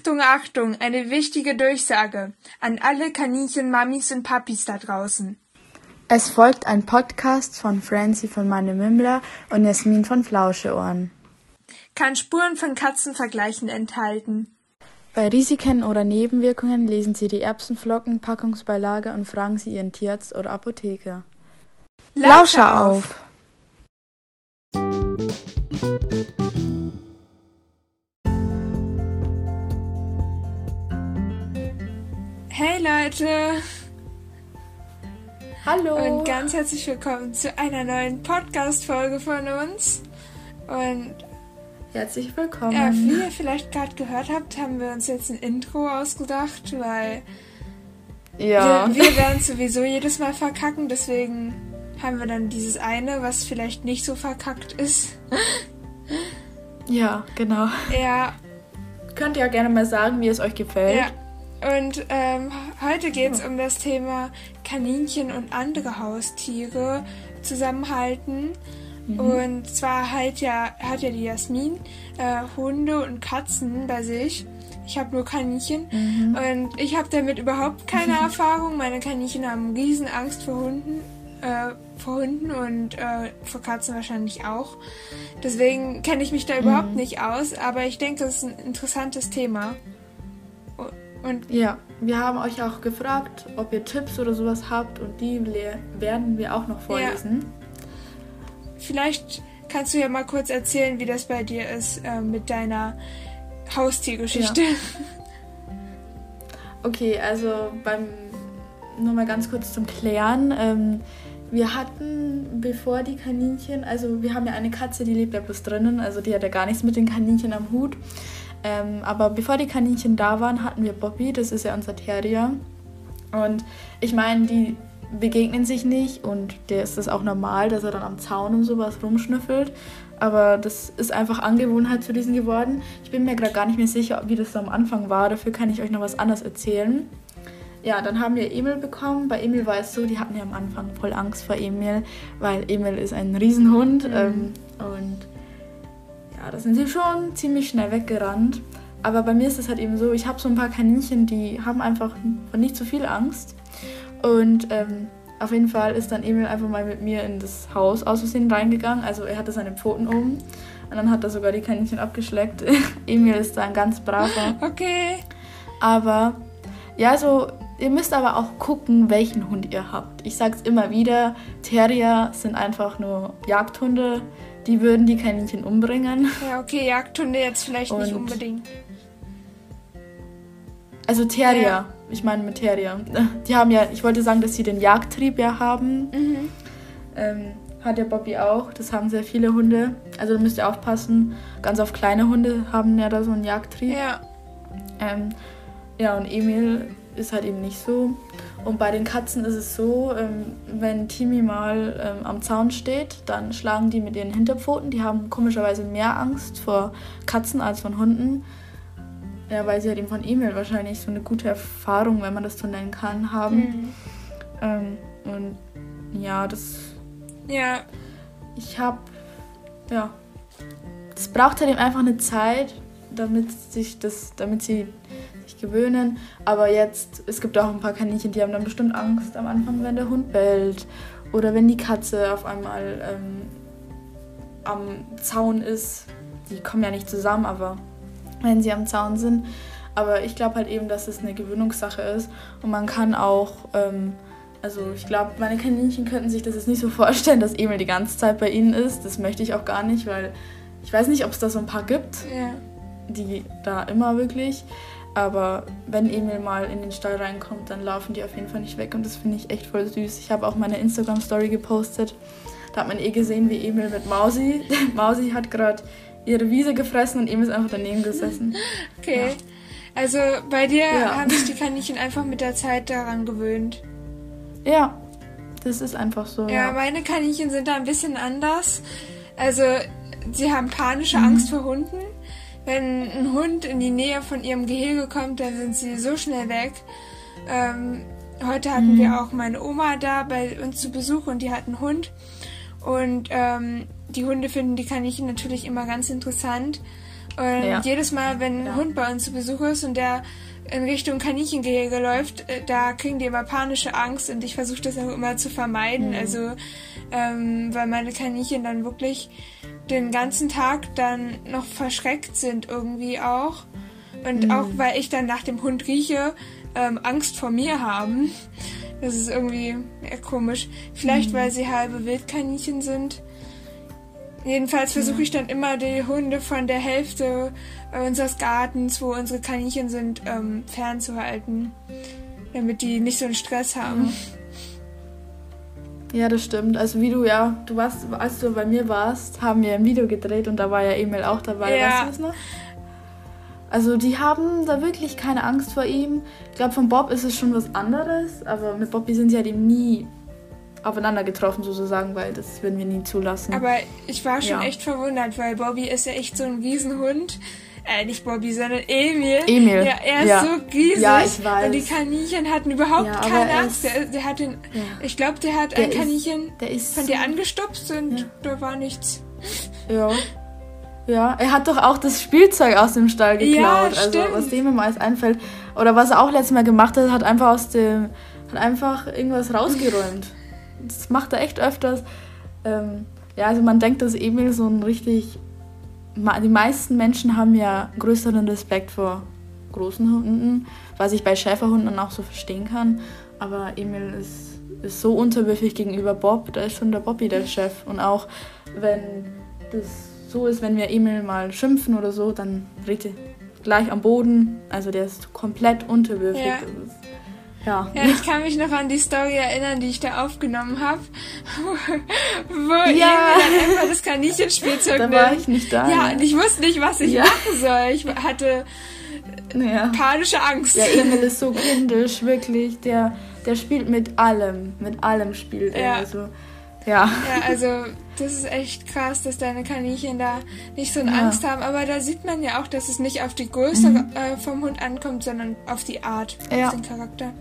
Achtung, Achtung, eine wichtige Durchsage an alle Kaninchen-Mamis und Papis da draußen. Es folgt ein Podcast von Francie von Meine Mimmler und Jasmin von Flauscheohren. Kann Spuren von Katzenvergleichen enthalten. Bei Risiken oder Nebenwirkungen lesen Sie die Erbsenflocken, Packungsbeilage und fragen Sie Ihren Tierarzt oder Apotheker. Lauscher auf! Hey Leute! Hallo! Und ganz herzlich willkommen zu einer neuen Podcast-Folge von uns. Und herzlich willkommen. Ja, wie ihr vielleicht gerade gehört habt, haben wir uns jetzt ein Intro ausgedacht, weil ja. wir, wir werden sowieso jedes Mal verkacken, deswegen haben wir dann dieses eine, was vielleicht nicht so verkackt ist. Ja, genau. Ja. Könnt ihr ja gerne mal sagen, wie es euch gefällt. Ja. Und ähm, heute geht es um das Thema Kaninchen und andere Haustiere zusammenhalten. Mhm. Und zwar halt ja, hat ja die Jasmin äh, Hunde und Katzen bei sich. Ich habe nur Kaninchen mhm. und ich habe damit überhaupt keine Erfahrung. Meine Kaninchen haben riesen Angst vor Hunden, äh, vor Hunden und äh, vor Katzen wahrscheinlich auch. Deswegen kenne ich mich da mhm. überhaupt nicht aus, aber ich denke, das ist ein interessantes Thema. Und ja, wir haben euch auch gefragt, ob ihr Tipps oder sowas habt und die werden wir auch noch vorlesen. Ja. Vielleicht kannst du ja mal kurz erzählen, wie das bei dir ist äh, mit deiner Haustiergeschichte. Ja. Okay, also beim nur mal ganz kurz zum Klären. Ähm, wir hatten, bevor die Kaninchen, also wir haben ja eine Katze, die lebt ja bloß drinnen, also die hat ja gar nichts mit den Kaninchen am Hut. Ähm, aber bevor die Kaninchen da waren, hatten wir Bobby, das ist ja unser Terrier. Und ich meine, die begegnen sich nicht und der ist das auch normal, dass er dann am Zaun und sowas rumschnüffelt. Aber das ist einfach Angewohnheit zu diesen geworden. Ich bin mir gerade gar nicht mehr sicher, wie das so am Anfang war. Dafür kann ich euch noch was anderes erzählen. Ja, dann haben wir Emil bekommen. Bei Emil war es so, die hatten ja am Anfang voll Angst vor Emil, weil Emil ist ein Riesenhund. Mhm. Ähm, und ja, da sind sie schon ziemlich schnell weggerannt. Aber bei mir ist es halt eben so, ich habe so ein paar Kaninchen, die haben einfach nicht so viel Angst. Und ähm, auf jeden Fall ist dann Emil einfach mal mit mir in das Haus aus Versehen reingegangen. Also er hatte seine Pfoten oben und dann hat er sogar die Kaninchen abgeschleckt. Emil ist da ein ganz braver. Okay. Aber ja, so ihr müsst aber auch gucken, welchen Hund ihr habt. Ich sag's immer wieder, Terrier sind einfach nur Jagdhunde die würden die Kaninchen umbringen. Ja, okay, Jagdhunde jetzt vielleicht Und nicht unbedingt. Also Terrier, ja. ich meine mit Terrier. Die haben ja, ich wollte sagen, dass sie den Jagdtrieb ja haben. Mhm. Ähm, hat ja Bobby auch. Das haben sehr viele Hunde. Also da müsst ihr aufpassen. Ganz auf kleine Hunde haben ja da so einen Jagdtrieb. Ja. Ähm, ja, und Emil ist halt eben nicht so. Und bei den Katzen ist es so, ähm, wenn Timi mal ähm, am Zaun steht, dann schlagen die mit ihren Hinterpfoten. Die haben komischerweise mehr Angst vor Katzen als von Hunden. Ja, weil sie halt eben von Emil wahrscheinlich so eine gute Erfahrung, wenn man das so nennen kann, haben. Mhm. Ähm, und ja, das. Ja. Ich habe. Ja. Es braucht halt eben einfach eine Zeit, damit sich das, damit sie sich gewöhnen. Aber jetzt, es gibt auch ein paar Kaninchen, die haben dann bestimmt Angst am Anfang, wenn der Hund bellt. Oder wenn die Katze auf einmal ähm, am Zaun ist. Die kommen ja nicht zusammen, aber wenn sie am Zaun sind. Aber ich glaube halt eben, dass es eine Gewöhnungssache ist. Und man kann auch, ähm, also ich glaube, meine Kaninchen könnten sich das jetzt nicht so vorstellen, dass Emil die ganze Zeit bei ihnen ist. Das möchte ich auch gar nicht, weil ich weiß nicht, ob es da so ein paar gibt, ja. die da immer wirklich. Aber wenn Emil mal in den Stall reinkommt, dann laufen die auf jeden Fall nicht weg und das finde ich echt voll süß. Ich habe auch meine Instagram-Story gepostet. Da hat man eh gesehen, wie Emil mit Mausi. Mausi hat gerade ihre Wiese gefressen und Emil ist einfach daneben gesessen. Okay. Ja. Also bei dir ja. haben sich die Kaninchen einfach mit der Zeit daran gewöhnt. Ja, das ist einfach so. Ja, ja. meine Kaninchen sind da ein bisschen anders. Also sie haben panische mhm. Angst vor Hunden wenn ein Hund in die Nähe von ihrem Gehege kommt, dann sind sie so schnell weg. Ähm, heute hatten mhm. wir auch meine Oma da bei uns zu Besuch und die hat einen Hund. Und ähm, die Hunde finden die Kaninchen natürlich immer ganz interessant. Und ja. jedes Mal, wenn ein ja. Hund bei uns zu Besuch ist und der in Richtung Kaninchengehege läuft, äh, da kriegen die immer panische Angst und ich versuche das auch immer zu vermeiden. Mhm. Also, ähm, weil meine Kaninchen dann wirklich den ganzen Tag dann noch verschreckt sind irgendwie auch. Und mhm. auch weil ich dann nach dem Hund rieche, ähm, Angst vor mir haben. Das ist irgendwie komisch. Vielleicht, mhm. weil sie halbe Wildkaninchen sind. Jedenfalls versuche ich dann immer die Hunde von der Hälfte unseres Gartens, wo unsere Kaninchen sind, ähm, fernzuhalten, damit die nicht so einen Stress haben. Ja, das stimmt. Also wie du ja, du warst, als du bei mir warst, haben wir ein Video gedreht und da war ja Emil auch dabei. Ja. Weißt du das noch? Also die haben da wirklich keine Angst vor ihm. Ich glaube, von Bob ist es schon was anderes, aber mit Bobby sind sie halt eben nie aufeinander getroffen sozusagen, weil das würden wir nie zulassen. Aber ich war schon ja. echt verwundert, weil Bobby ist ja echt so ein Riesenhund. Äh, nicht Bobby, sondern Emil. Emil. Ja, er ist ja. so riesig. Ja, ich weiß. Und die Kaninchen hatten überhaupt ja, keine Angst. Der, der hat den, ja. ich glaube, der hat der ein Kaninchen ist, von dir angestupst und da war nichts. Ja. Ja, er hat doch auch das Spielzeug aus dem Stall geklaut. Ja, also was dem immer alles einfällt. Oder was er auch letztes Mal gemacht hat, hat einfach aus dem, hat einfach irgendwas rausgeräumt. das macht er echt öfters. Ähm, ja, also man denkt, dass Emil so ein richtig. Die meisten Menschen haben ja größeren Respekt vor großen Hunden, was ich bei Schäferhunden auch so verstehen kann. Aber Emil ist, ist so unterwürfig gegenüber Bob, da ist schon der Bobby der Chef. Und auch wenn das so ist, wenn wir Emil mal schimpfen oder so, dann dreht er gleich am Boden. Also der ist komplett unterwürfig. Ja. Ja. ja, ich kann mich noch an die Story erinnern, die ich da aufgenommen habe, wo, ja. Emil dann einfach das Kaninchenspielzeug Da war ich nicht da. Ja, und ich wusste nicht, was ich ja. machen soll. Ich hatte ja. panische Angst. Ja, Emil ist so kindisch, wirklich. Der, der spielt mit allem. Mit allem spielt er. Also, ja. Ja, also das ist echt krass, dass deine Kaninchen da nicht so eine ja. Angst haben. Aber da sieht man ja auch, dass es nicht auf die Größe mhm. äh, vom Hund ankommt, sondern auf die Art, ja. auf den Charakter.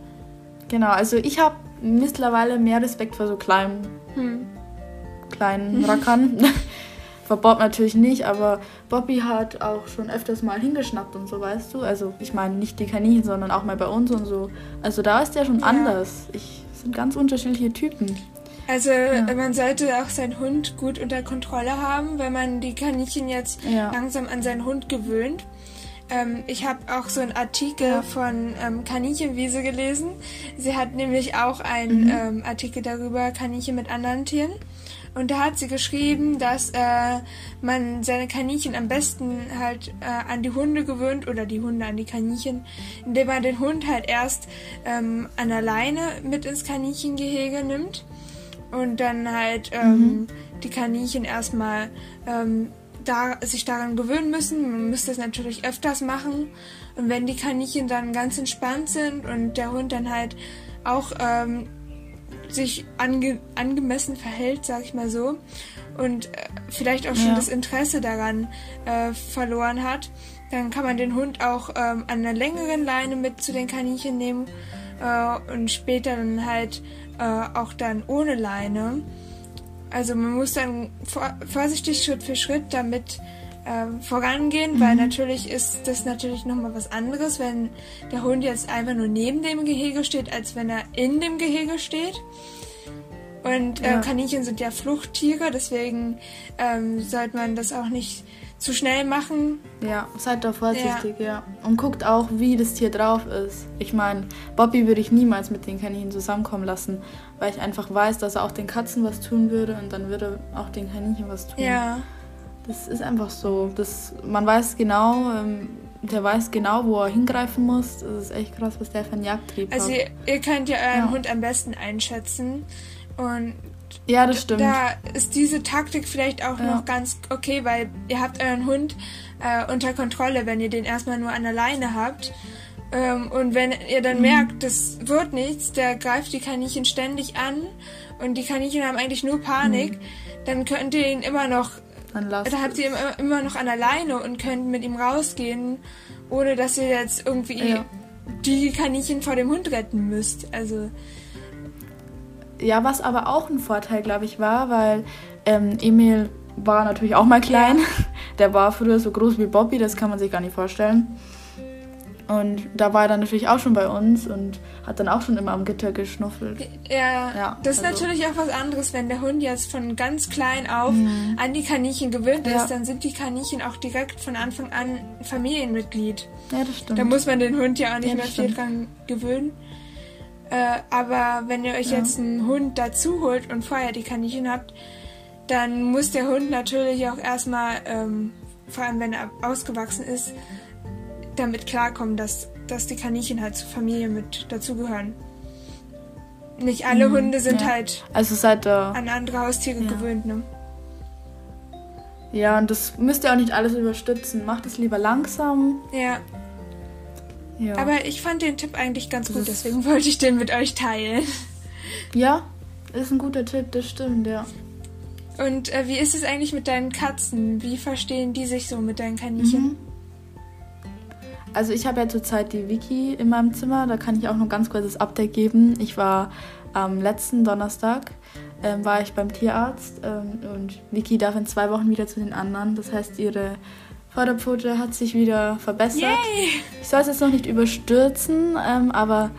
Genau, also ich habe mittlerweile mehr Respekt vor so kleinen, hm. kleinen Rackern. vor Bob natürlich nicht, aber Bobby hat auch schon öfters mal hingeschnappt und so, weißt du? Also ich meine nicht die Kaninchen, sondern auch mal bei uns und so. Also da ist der schon ja. anders. Ich sind ganz unterschiedliche Typen. Also ja. man sollte auch seinen Hund gut unter Kontrolle haben, wenn man die Kaninchen jetzt ja. langsam an seinen Hund gewöhnt. Ähm, ich habe auch so einen Artikel von ähm, Kaninchenwiese gelesen. Sie hat nämlich auch einen mhm. ähm, Artikel darüber, Kaninchen mit anderen Tieren. Und da hat sie geschrieben, dass äh, man seine Kaninchen am besten halt äh, an die Hunde gewöhnt oder die Hunde an die Kaninchen, indem man den Hund halt erst ähm, an der Leine mit ins Kaninchengehege nimmt und dann halt ähm, mhm. die Kaninchen erstmal ähm, da, sich daran gewöhnen müssen. Man müsste es natürlich öfters machen. Und wenn die Kaninchen dann ganz entspannt sind und der Hund dann halt auch ähm, sich ange angemessen verhält, sag ich mal so, und äh, vielleicht auch schon ja. das Interesse daran äh, verloren hat, dann kann man den Hund auch ähm, an einer längeren Leine mit zu den Kaninchen nehmen äh, und später dann halt äh, auch dann ohne Leine. Also man muss dann vor, vorsichtig Schritt für Schritt damit äh, vorangehen, mhm. weil natürlich ist das natürlich nochmal was anderes, wenn der Hund jetzt einfach nur neben dem Gehege steht, als wenn er in dem Gehege steht. Und äh, ja. Kaninchen sind ja Fluchttiere, deswegen ähm, sollte man das auch nicht zu schnell machen. Ja, seid doch vorsichtig, ja. ja. Und guckt auch, wie das Tier drauf ist. Ich meine, Bobby würde ich niemals mit den Kaninchen zusammenkommen lassen, weil ich einfach weiß, dass er auch den Katzen was tun würde und dann würde auch den Kaninchen was tun. Ja. Das ist einfach so. Das, man weiß genau, ähm, der weiß genau, wo er hingreifen muss. Das ist echt krass, was der für einen Jagdtrieb also hat. Also ihr, ihr könnt ja euren ja. Hund am besten einschätzen. Und ja, das stimmt. Da ist diese Taktik vielleicht auch ja. noch ganz okay, weil ihr habt euren Hund äh, unter Kontrolle, wenn ihr den erstmal nur an der Leine habt. Ähm, und wenn ihr dann mhm. merkt, das wird nichts, der greift die Kaninchen ständig an und die Kaninchen haben eigentlich nur Panik, mhm. dann könnt ihr ihn immer noch, dann da habt ihr ihn immer noch an der Leine und könnt mit ihm rausgehen, ohne dass ihr jetzt irgendwie ja. die Kaninchen vor dem Hund retten müsst. Also ja, was aber auch ein Vorteil, glaube ich, war, weil ähm, Emil war natürlich auch mal klein. der war früher so groß wie Bobby, das kann man sich gar nicht vorstellen. Und da war er dann natürlich auch schon bei uns und hat dann auch schon immer am Gitter geschnuffelt. Ja, ja das ist also. natürlich auch was anderes, wenn der Hund jetzt von ganz klein auf mhm. an die Kaninchen gewöhnt ja. ist, dann sind die Kaninchen auch direkt von Anfang an Familienmitglied. Ja, das stimmt. Da muss man den Hund ja auch nicht ja, mehr viel dran gewöhnen. Äh, aber wenn ihr euch ja. jetzt einen Hund dazu holt und vorher die Kaninchen habt, dann muss der Hund natürlich auch erstmal, ähm, vor allem wenn er ausgewachsen ist, damit klarkommen, dass, dass die Kaninchen halt zur Familie mit dazugehören. Nicht alle mhm, Hunde sind ja. halt also seit, äh, an andere Haustiere ja. gewöhnt, ne? Ja, und das müsst ihr auch nicht alles überstützen. Macht es lieber langsam. Ja. Ja. Aber ich fand den Tipp eigentlich ganz das gut, deswegen wollte ich den mit euch teilen. Ja, ist ein guter Tipp, das stimmt, ja. Und äh, wie ist es eigentlich mit deinen Katzen? Wie verstehen die sich so mit deinen Kaninchen? Mhm. Also ich habe ja zurzeit die Wiki in meinem Zimmer, da kann ich auch noch ganz kurzes Update geben. Ich war am letzten Donnerstag ähm, war ich beim Tierarzt ähm, und Vicky darf in zwei Wochen wieder zu den anderen. Das heißt, ihre Vorderpfote hat sich wieder verbessert. Yay! Ich soll es jetzt noch nicht überstürzen, ähm, aber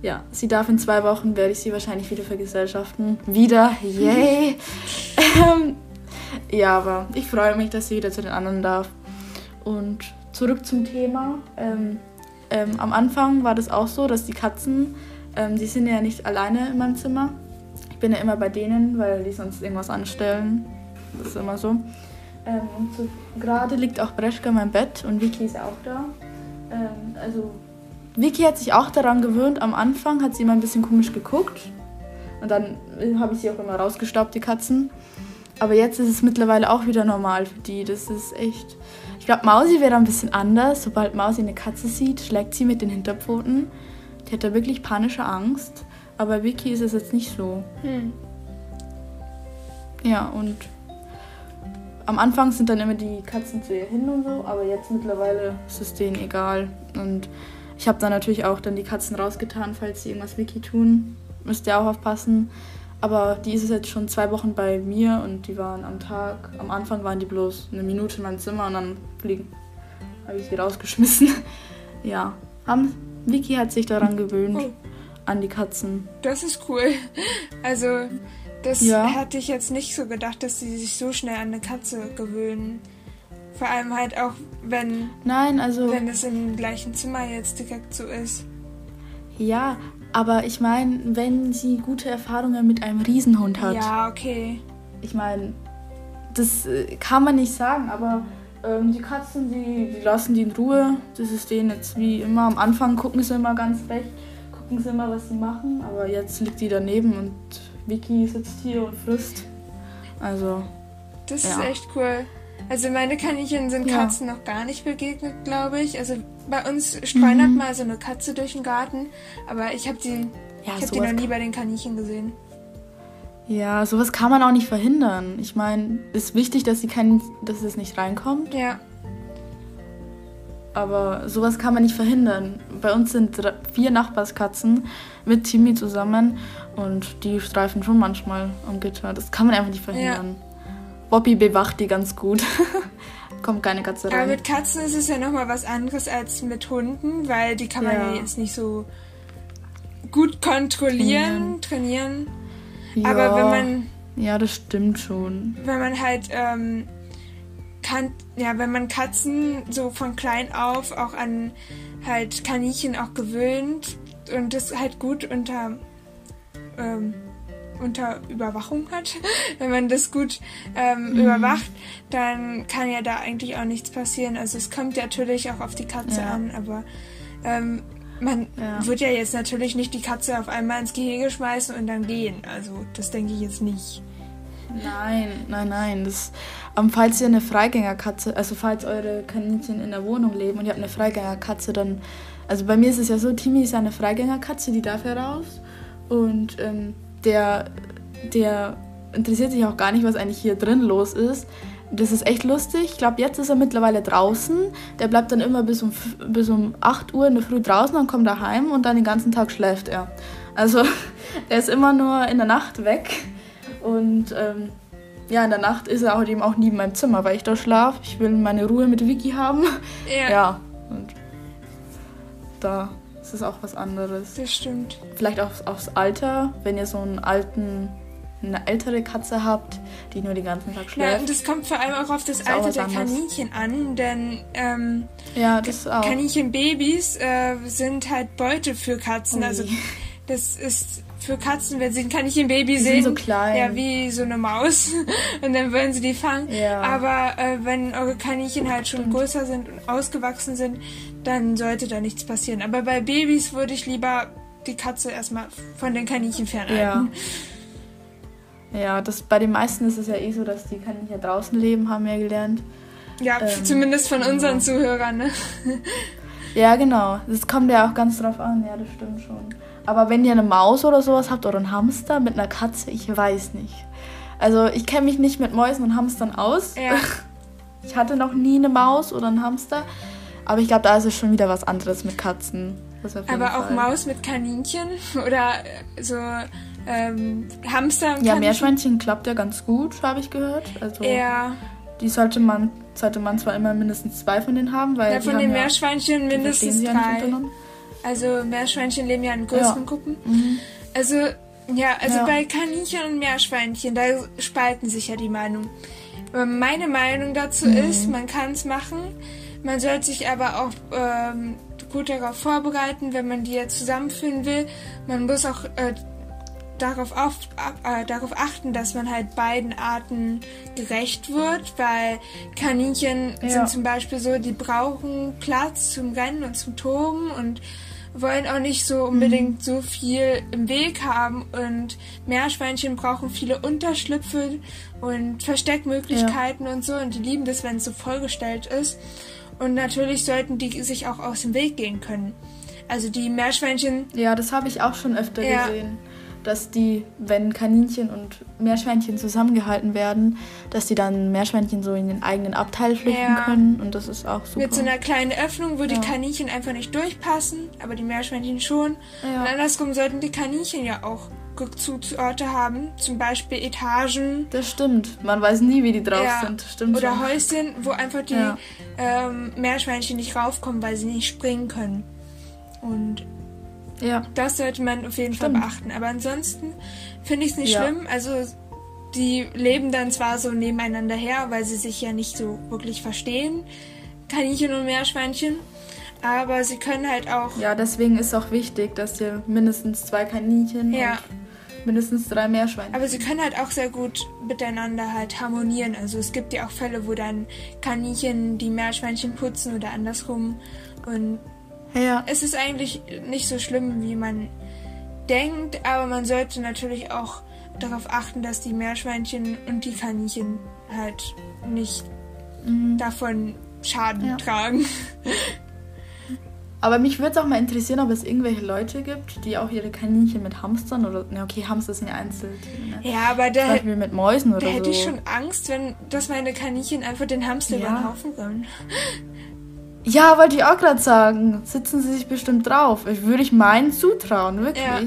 ja, sie darf in zwei Wochen, werde ich sie wahrscheinlich wieder vergesellschaften. Wieder, yay! Ähm, ja, aber ich freue mich, dass sie wieder zu den anderen darf. Und zurück zum Thema. Ähm, ähm, am Anfang war das auch so, dass die Katzen, ähm, die sind ja nicht alleine in meinem Zimmer. Ich bin ja immer bei denen, weil die sonst irgendwas anstellen. Das ist immer so. Ähm, so Gerade liegt auch Breschka in meinem Bett und Vicky ist auch da. Ähm, also Vicky hat sich auch daran gewöhnt. Am Anfang hat sie immer ein bisschen komisch geguckt. Und dann habe ich sie auch immer rausgestaubt, die Katzen. Aber jetzt ist es mittlerweile auch wieder normal für die. Das ist echt ich glaube, Mausi wäre ein bisschen anders. Sobald Mausi eine Katze sieht, schlägt sie mit den Hinterpfoten. Die hat da wirklich panische Angst. Aber Vicky ist es jetzt nicht so. Hm. Ja, und am Anfang sind dann immer die Katzen zu ihr hin und so, aber jetzt mittlerweile ist es denen egal. Und ich habe dann natürlich auch dann die Katzen rausgetan, falls sie irgendwas Vicky tun. Müsst ihr auch aufpassen. Aber die ist jetzt schon zwei Wochen bei mir und die waren am Tag, am Anfang waren die bloß eine Minute in meinem Zimmer und dann fliegen, habe ich sie rausgeschmissen. ja, haben, Vicky hat sich daran gewöhnt, oh. an die Katzen. Das ist cool. Also, das ja. hätte ich jetzt nicht so gedacht, dass sie sich so schnell an eine Katze gewöhnen. Vor allem halt auch, wenn, Nein, also, wenn es im gleichen Zimmer jetzt direkt so ist. Ja, aber ich meine, wenn sie gute Erfahrungen mit einem Riesenhund hat. Ja, okay. Ich meine, das äh, kann man nicht sagen, aber ähm, die Katzen, die, die lassen die in Ruhe. Das ist denen jetzt wie immer. Am Anfang gucken sie immer ganz recht, gucken sie immer, was sie machen. Aber jetzt liegt die daneben und Vicky sitzt hier und frisst. Also. Das ja. ist echt cool. Also meine Kaninchen sind ja. Katzen noch gar nicht begegnet, glaube ich. Also bei uns streunert mhm. mal so eine Katze durch den Garten, aber ich habe die, ja, ich hab die noch nie bei den Kaninchen gesehen. Ja, sowas kann man auch nicht verhindern. Ich meine, es ist wichtig, dass sie kein, dass es nicht reinkommt. Ja. Aber sowas kann man nicht verhindern. Bei uns sind vier Nachbarskatzen mit Timmy zusammen und die streifen schon manchmal am Gitter. Das kann man einfach nicht verhindern. Ja. Bobby bewacht die ganz gut. Kommt keine Katze rein. Aber mit Katzen ist es ja nochmal was anderes als mit Hunden, weil die kann man ja, ja jetzt nicht so gut kontrollieren, trainieren. trainieren. Ja, Aber wenn man. Ja, das stimmt schon. Wenn man halt. Ähm, kann, ja, wenn man Katzen so von klein auf auch an halt Kaninchen auch gewöhnt und das halt gut unter ähm, unter Überwachung hat, wenn man das gut ähm, mhm. überwacht, dann kann ja da eigentlich auch nichts passieren. Also es kommt ja natürlich auch auf die Katze ja. an, aber ähm, man ja. wird ja jetzt natürlich nicht die Katze auf einmal ins Gehege schmeißen und dann gehen. Also das denke ich jetzt nicht. Nein, nein, nein. Das, ähm, falls ihr eine Freigängerkatze, also falls eure Kaninchen in der Wohnung leben und ihr habt eine Freigängerkatze, dann, also bei mir ist es ja so, Timmy ist eine Freigängerkatze, die darf heraus. Und ähm, der, der interessiert sich auch gar nicht, was eigentlich hier drin los ist. Das ist echt lustig. Ich glaube, jetzt ist er mittlerweile draußen. Der bleibt dann immer bis um, bis um 8 Uhr in der Früh draußen, dann kommt er heim und dann den ganzen Tag schläft er. Also er ist immer nur in der Nacht weg. Und ähm, ja, in der Nacht ist er auch eben auch nie in meinem Zimmer, weil ich da schlafe. Ich will meine Ruhe mit Vicky haben. Ja. Ja, und da ist es auch was anderes. Das stimmt. Vielleicht auch aufs Alter, wenn ihr so einen alten, eine ältere Katze habt, die nur den ganzen Tag Ja, und schläft. das kommt vor allem auch auf das auch Alter der anderes. Kaninchen an, denn ähm, Ja, das auch. Kaninchenbabys äh, sind halt Beute für Katzen. Ui. Also das ist für Katzen, wenn sie ein Kaninchenbaby sind sehen, so klein. ja wie so eine Maus und dann wollen sie die fangen. Ja. Aber äh, wenn eure Kaninchen halt schon Stimmt. größer sind und ausgewachsen sind, dann sollte da nichts passieren. Aber bei Babys würde ich lieber die Katze erstmal von den Kaninchen fernhalten. Ja. Ja, das, bei den meisten ist es ja eh so, dass die Kaninchen draußen leben, haben wir gelernt. Ja, Ähm, zumindest von unseren ja. Zuhörern. Ne? Ja, genau. Das kommt ja auch ganz drauf an. Ja, das stimmt schon. Aber wenn ihr eine Maus oder sowas habt oder einen Hamster mit einer Katze, ich weiß nicht. Also ich kenne mich nicht mit Mäusen und Hamstern aus. Ja. Ich hatte noch nie eine Maus oder einen Hamster. Aber ich glaube, da ist es schon wieder was anderes mit Katzen. Aber auch Fall. Maus mit Kaninchen oder äh, so ähm, Hamster und Ja. Meerschweinchen klappt ja ganz gut, habe ich gehört. Also Ja, die sollte man, sollte man zwar immer mindestens zwei von denen haben, weil ja von den Meerschweinchen mindestens ja nicht drei. Also Meerschweinchen leben ja in größeren Ja. Gruppen. Mhm. Also ja, also Ja. bei Kaninchen und Meerschweinchen, da spalten sich ja die Meinungen. Aber Meine Meinung dazu Mhm. ist, man kann es machen. Man sollte sich aber auch ähm, gut darauf vorbereiten, wenn man die jetzt zusammenführen will. Man muss auch äh, darauf, auf, äh, darauf achten, dass man halt beiden Arten gerecht wird, weil Kaninchen Ja. sind zum Beispiel so, die brauchen Platz zum Rennen und zum Toben und wollen auch nicht so unbedingt so viel im Weg haben und Meerschweinchen brauchen viele Unterschlüpfe und Versteckmöglichkeiten und so und die lieben das, wenn es so vollgestellt ist und natürlich sollten die sich auch aus dem Weg gehen können. Also die Meerschweinchen Ja, das habe ich auch schon öfter Ja. gesehen. Dass die, wenn Kaninchen und Meerschweinchen zusammengehalten werden, dass die dann Meerschweinchen so in den eigenen Abteil flüchten Ja. können. Und das ist auch super. mit so einer kleinen Öffnung, wo die Ja. Kaninchen einfach nicht durchpassen, aber die Meerschweinchen schon. Und ja. andersrum sollten die Kaninchen ja auch Rückzugsorte haben, zum Beispiel Etagen Das stimmt. Man weiß nie, wie die drauf Ja. sind. Stimmt oder schon. Häuschen, wo einfach die Ja. ähm, Meerschweinchen nicht raufkommen, weil sie nicht springen können. Und Ja. das sollte man auf jeden Fall Stimmt. beachten. Aber ansonsten finde ich es nicht Ja. schlimm. Also die leben dann zwar so nebeneinander her, weil sie sich ja nicht so wirklich verstehen, Kaninchen und Meerschweinchen. Aber sie können halt auch ja, deswegen ist auch wichtig, dass ihr mindestens zwei Kaninchen Ja. und mindestens drei Meerschweinchen. Aber sie können halt auch sehr gut miteinander halt harmonieren. Also es gibt ja auch Fälle, wo dann Kaninchen die Meerschweinchen putzen oder andersrum. Und Ja. es ist eigentlich nicht so schlimm, wie man denkt, aber man sollte natürlich auch darauf achten, dass die Meerschweinchen und die Kaninchen halt nicht Mhm. davon Schaden Ja. tragen. Aber mich würde es auch mal interessieren, ob es irgendwelche Leute gibt, die auch ihre Kaninchen mit Hamstern oder. Na, okay, Hamster sind ja Einzeltiere. Ne? Ja, aber da, Zum Beispiel mit Mäusen oder da hätte so. ich schon Angst, wenn dass meine Kaninchen einfach den Hamster Ja. über den Haufen rennen. Ja, wollte ich auch gerade sagen. Sitzen sie sich bestimmt drauf. Ich würde ich meinen zutrauen, wirklich. Ja.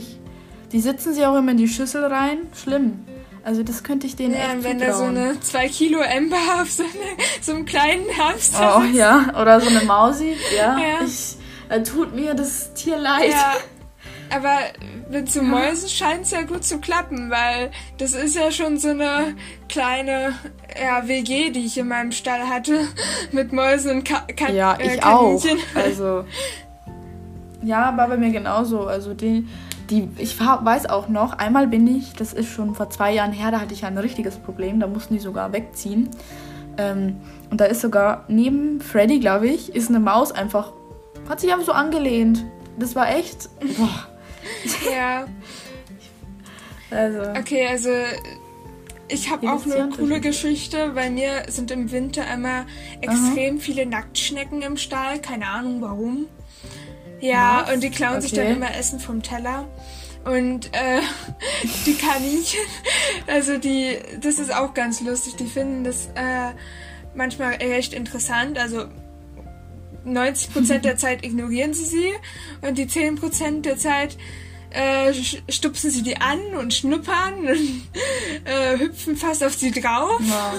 Die sitzen sich auch immer in die Schüssel rein. Schlimm. Also das könnte ich denen Ja, echt wenn da so zutrauen. eine 2 Kilo Ember auf so, eine, so einem kleinen Hamster Oh ja, oder so eine Mausi. Ja, Ja. Ich, äh, tut mir das Tier leid. Ja, aber mit so Mäusen scheint es ja gut zu klappen, weil das ist ja schon so eine kleine ja, WG, die ich in meinem Stall hatte, mit Mäusen und Ka Ka Ja, äh, ich auch. Kaninchen. Also. Ja, war bei mir genauso. Also die, die, ich weiß auch noch, einmal bin ich, das ist schon vor zwei Jahren her, da hatte ich ein richtiges Problem, da mussten die sogar wegziehen. Ähm, und da ist sogar neben Freddy, glaube ich, ist eine Maus einfach, hat sich einfach so angelehnt. Das war echt. Boah. Ja, Also. okay, also ich habe auch eine coole Geschichte. Bei mir sind im Winter immer extrem viele Nacktschnecken im Stall, keine Ahnung warum. Ja, Was? und die klauen sich dann Okay. immer Essen vom Teller. Und äh, die Kaninchen, also die, das ist auch ganz lustig. Die finden das äh, manchmal recht interessant. Also 90% der Zeit ignorieren sie sie und die 10% der Zeit äh, stupsen sie die an und schnuppern und äh, hüpfen fast auf sie drauf. Ja.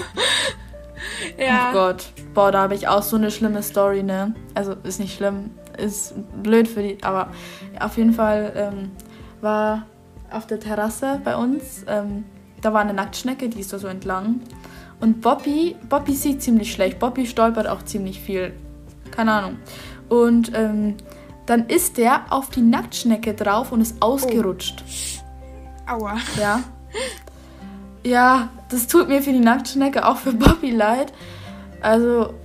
ja. Oh Gott. Boah, da habe ich auch so eine schlimme Story, ne? Also ist nicht schlimm, ist blöd für die, aber auf jeden Fall ähm, war auf der Terrasse bei uns, ähm, da war eine Nacktschnecke, die ist da so entlang. Und Bobby, Bobby sieht ziemlich schlecht. Bobby stolpert auch ziemlich viel. Keine Ahnung. Und ähm, dann ist der auf die Nacktschnecke drauf und ist ausgerutscht. Oh. Aua. Ja. Ja, das tut mir für die Nacktschnecke, auch für Bobby leid. Also,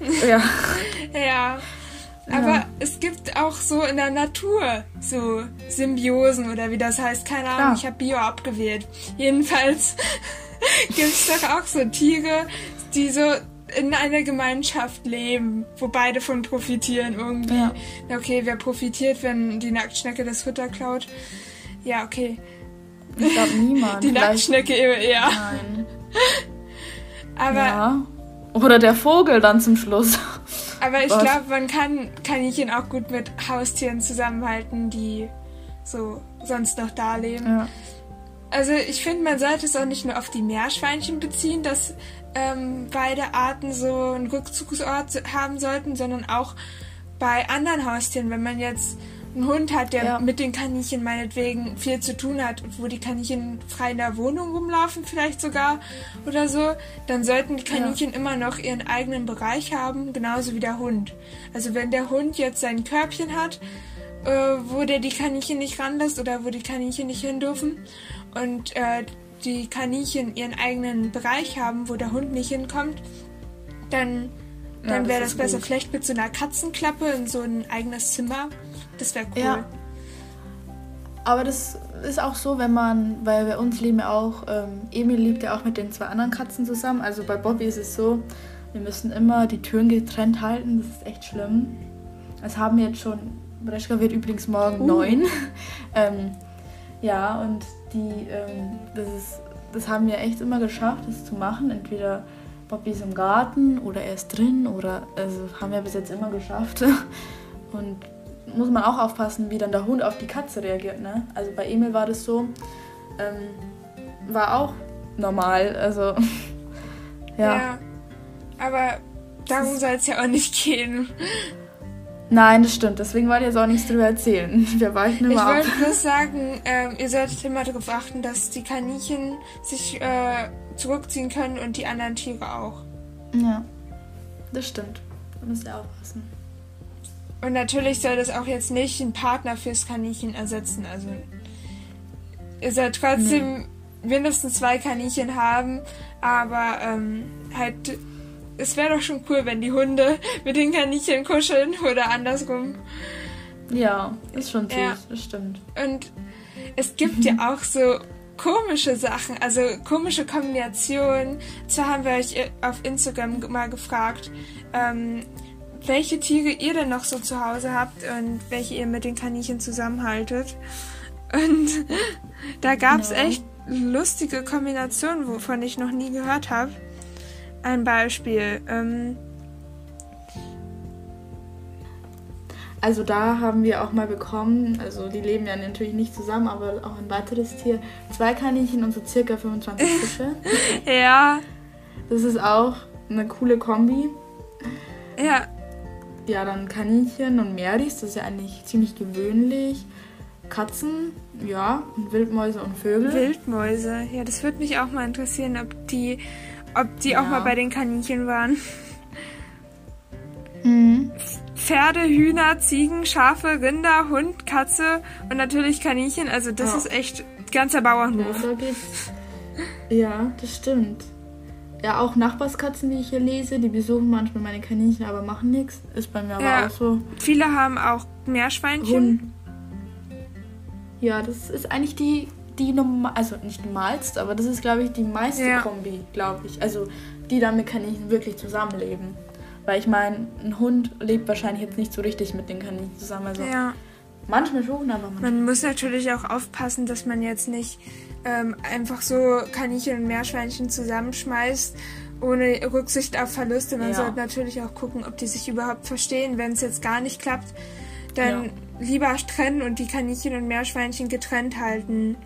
ja. ja. Aber ja. es gibt auch so in der Natur so Symbiosen oder wie das heißt. Keine Ahnung, Klar. ich habe Bio abgewählt. Jedenfalls gibt es doch auch so Tiere, die so in einer Gemeinschaft leben, wo beide von profitieren irgendwie. Ja. Okay, wer profitiert, wenn die Nacktschnecke das Futter klaut? Ja, okay. Ich glaube niemand. Die Nacktschnecke eher. Nein. Aber. Ja. Oder der Vogel dann zum Schluss. Aber ich glaube, man kann Kaninchen auch gut mit Haustieren zusammenhalten, die so sonst noch da leben. Ja. Also ich finde, man sollte es auch nicht nur auf die Meerschweinchen beziehen, dass ähm, beide Arten so einen Rückzugsort haben sollten, sondern auch bei anderen Haustieren, wenn man jetzt einen Hund hat, der ja. mit den Kaninchen meinetwegen viel zu tun hat und wo die Kaninchen frei in der Wohnung rumlaufen, vielleicht sogar oder so, dann sollten die Kaninchen ja. immer noch ihren eigenen Bereich haben, genauso wie der Hund. Also wenn der Hund jetzt sein Körbchen hat, äh, wo der die Kaninchen nicht ranlässt oder wo die Kaninchen nicht hin dürfen und äh, die Kaninchen ihren eigenen Bereich haben, wo der Hund nicht hinkommt, dann, dann ja, wäre das, das besser. Gut. Vielleicht mit so einer Katzenklappe in so ein eigenes Zimmer. Das wäre cool. Ja. Aber das ist auch so, wenn man, weil bei uns leben ja auch, ähm, Emil lebt ja auch mit den zwei anderen Katzen zusammen. Also bei Bobby ist es so, wir müssen immer die Türen getrennt halten. Das ist echt schlimm. Das haben wir jetzt schon. Breschka wird übrigens morgen uh. neun. ähm, ja, und die, ähm, das, ist, das haben wir echt immer geschafft, das zu machen. Entweder Bobby ist im Garten oder er ist drin oder, also haben wir bis jetzt immer geschafft. Und muss man auch aufpassen, wie dann der Hund auf die Katze reagiert. Ne? Also bei Emil war das so, ähm, war auch normal. Also ja. ja. Aber darum soll es ja auch nicht gehen. Nein, das stimmt. Deswegen wollte ich jetzt auch nichts drüber erzählen. Wir weichen immer Ich wollte bloß sagen, äh, ihr solltet immer darauf achten, dass die Kaninchen sich äh, zurückziehen können und die anderen Tiere auch. Ja, das stimmt. Da müsst ihr aufpassen. Und natürlich soll das auch jetzt nicht ein Partner fürs Kaninchen ersetzen. Also ihr sollt trotzdem nee. mindestens zwei Kaninchen haben, aber ähm, halt es wäre doch schon cool, wenn die Hunde mit den Kaninchen kuscheln oder andersrum. Ja, ist schon süß, ja. das stimmt. Und es gibt ja auch so komische Sachen, also komische Kombinationen. Zwar haben wir euch auf Instagram mal gefragt, ähm, welche Tiere ihr denn noch so zu Hause habt und welche ihr mit den Kaninchen zusammenhaltet. Und da gab es no. echt lustige Kombinationen, wovon ich noch nie gehört habe. Ein Beispiel. Ähm also da haben wir auch mal bekommen, also die leben ja natürlich nicht zusammen, aber auch ein weiteres Tier. Zwei Kaninchen und so circa 25 Fische. ja. Das ist auch eine coole Kombi. Ja. Ja, dann Kaninchen und Meris, das ist ja eigentlich ziemlich gewöhnlich. Katzen, ja, und Wildmäuse und Vögel. Wildmäuse, ja, das würde mich auch mal interessieren, ob die ob die ja. auch mal bei den Kaninchen waren. Mhm. Pferde, Hühner, Ziegen, Schafe, Rinder, Hund, Katze und natürlich Kaninchen. Also das ja. ist echt ganzer Bauernhof. Ja, da geht's. ja, das stimmt. Ja, auch Nachbarskatzen, die ich hier lese, die besuchen manchmal meine Kaninchen, aber machen nichts. Ist bei mir aber auch so. Viele haben auch Meerschweinchen. Hund. Ja, das ist eigentlich die die normal, also nicht normalste, aber das ist, glaube ich, die meiste ja. Kombi, glaube ich. Also die damit Kaninchen wirklich zusammenleben. Weil ich meine, ein Hund lebt wahrscheinlich jetzt nicht so richtig mit den Kaninchen zusammen. Also ja. manchmal schon, aber manchmal. Man muss natürlich auch aufpassen, dass man jetzt nicht ähm, einfach so Kaninchen und Meerschweinchen zusammenschmeißt, ohne Rücksicht auf Verluste. Man ja. sollte natürlich auch gucken, ob die sich überhaupt verstehen. Wenn es jetzt gar nicht klappt, dann Ja. lieber trennen und die Kaninchen und Meerschweinchen getrennt halten.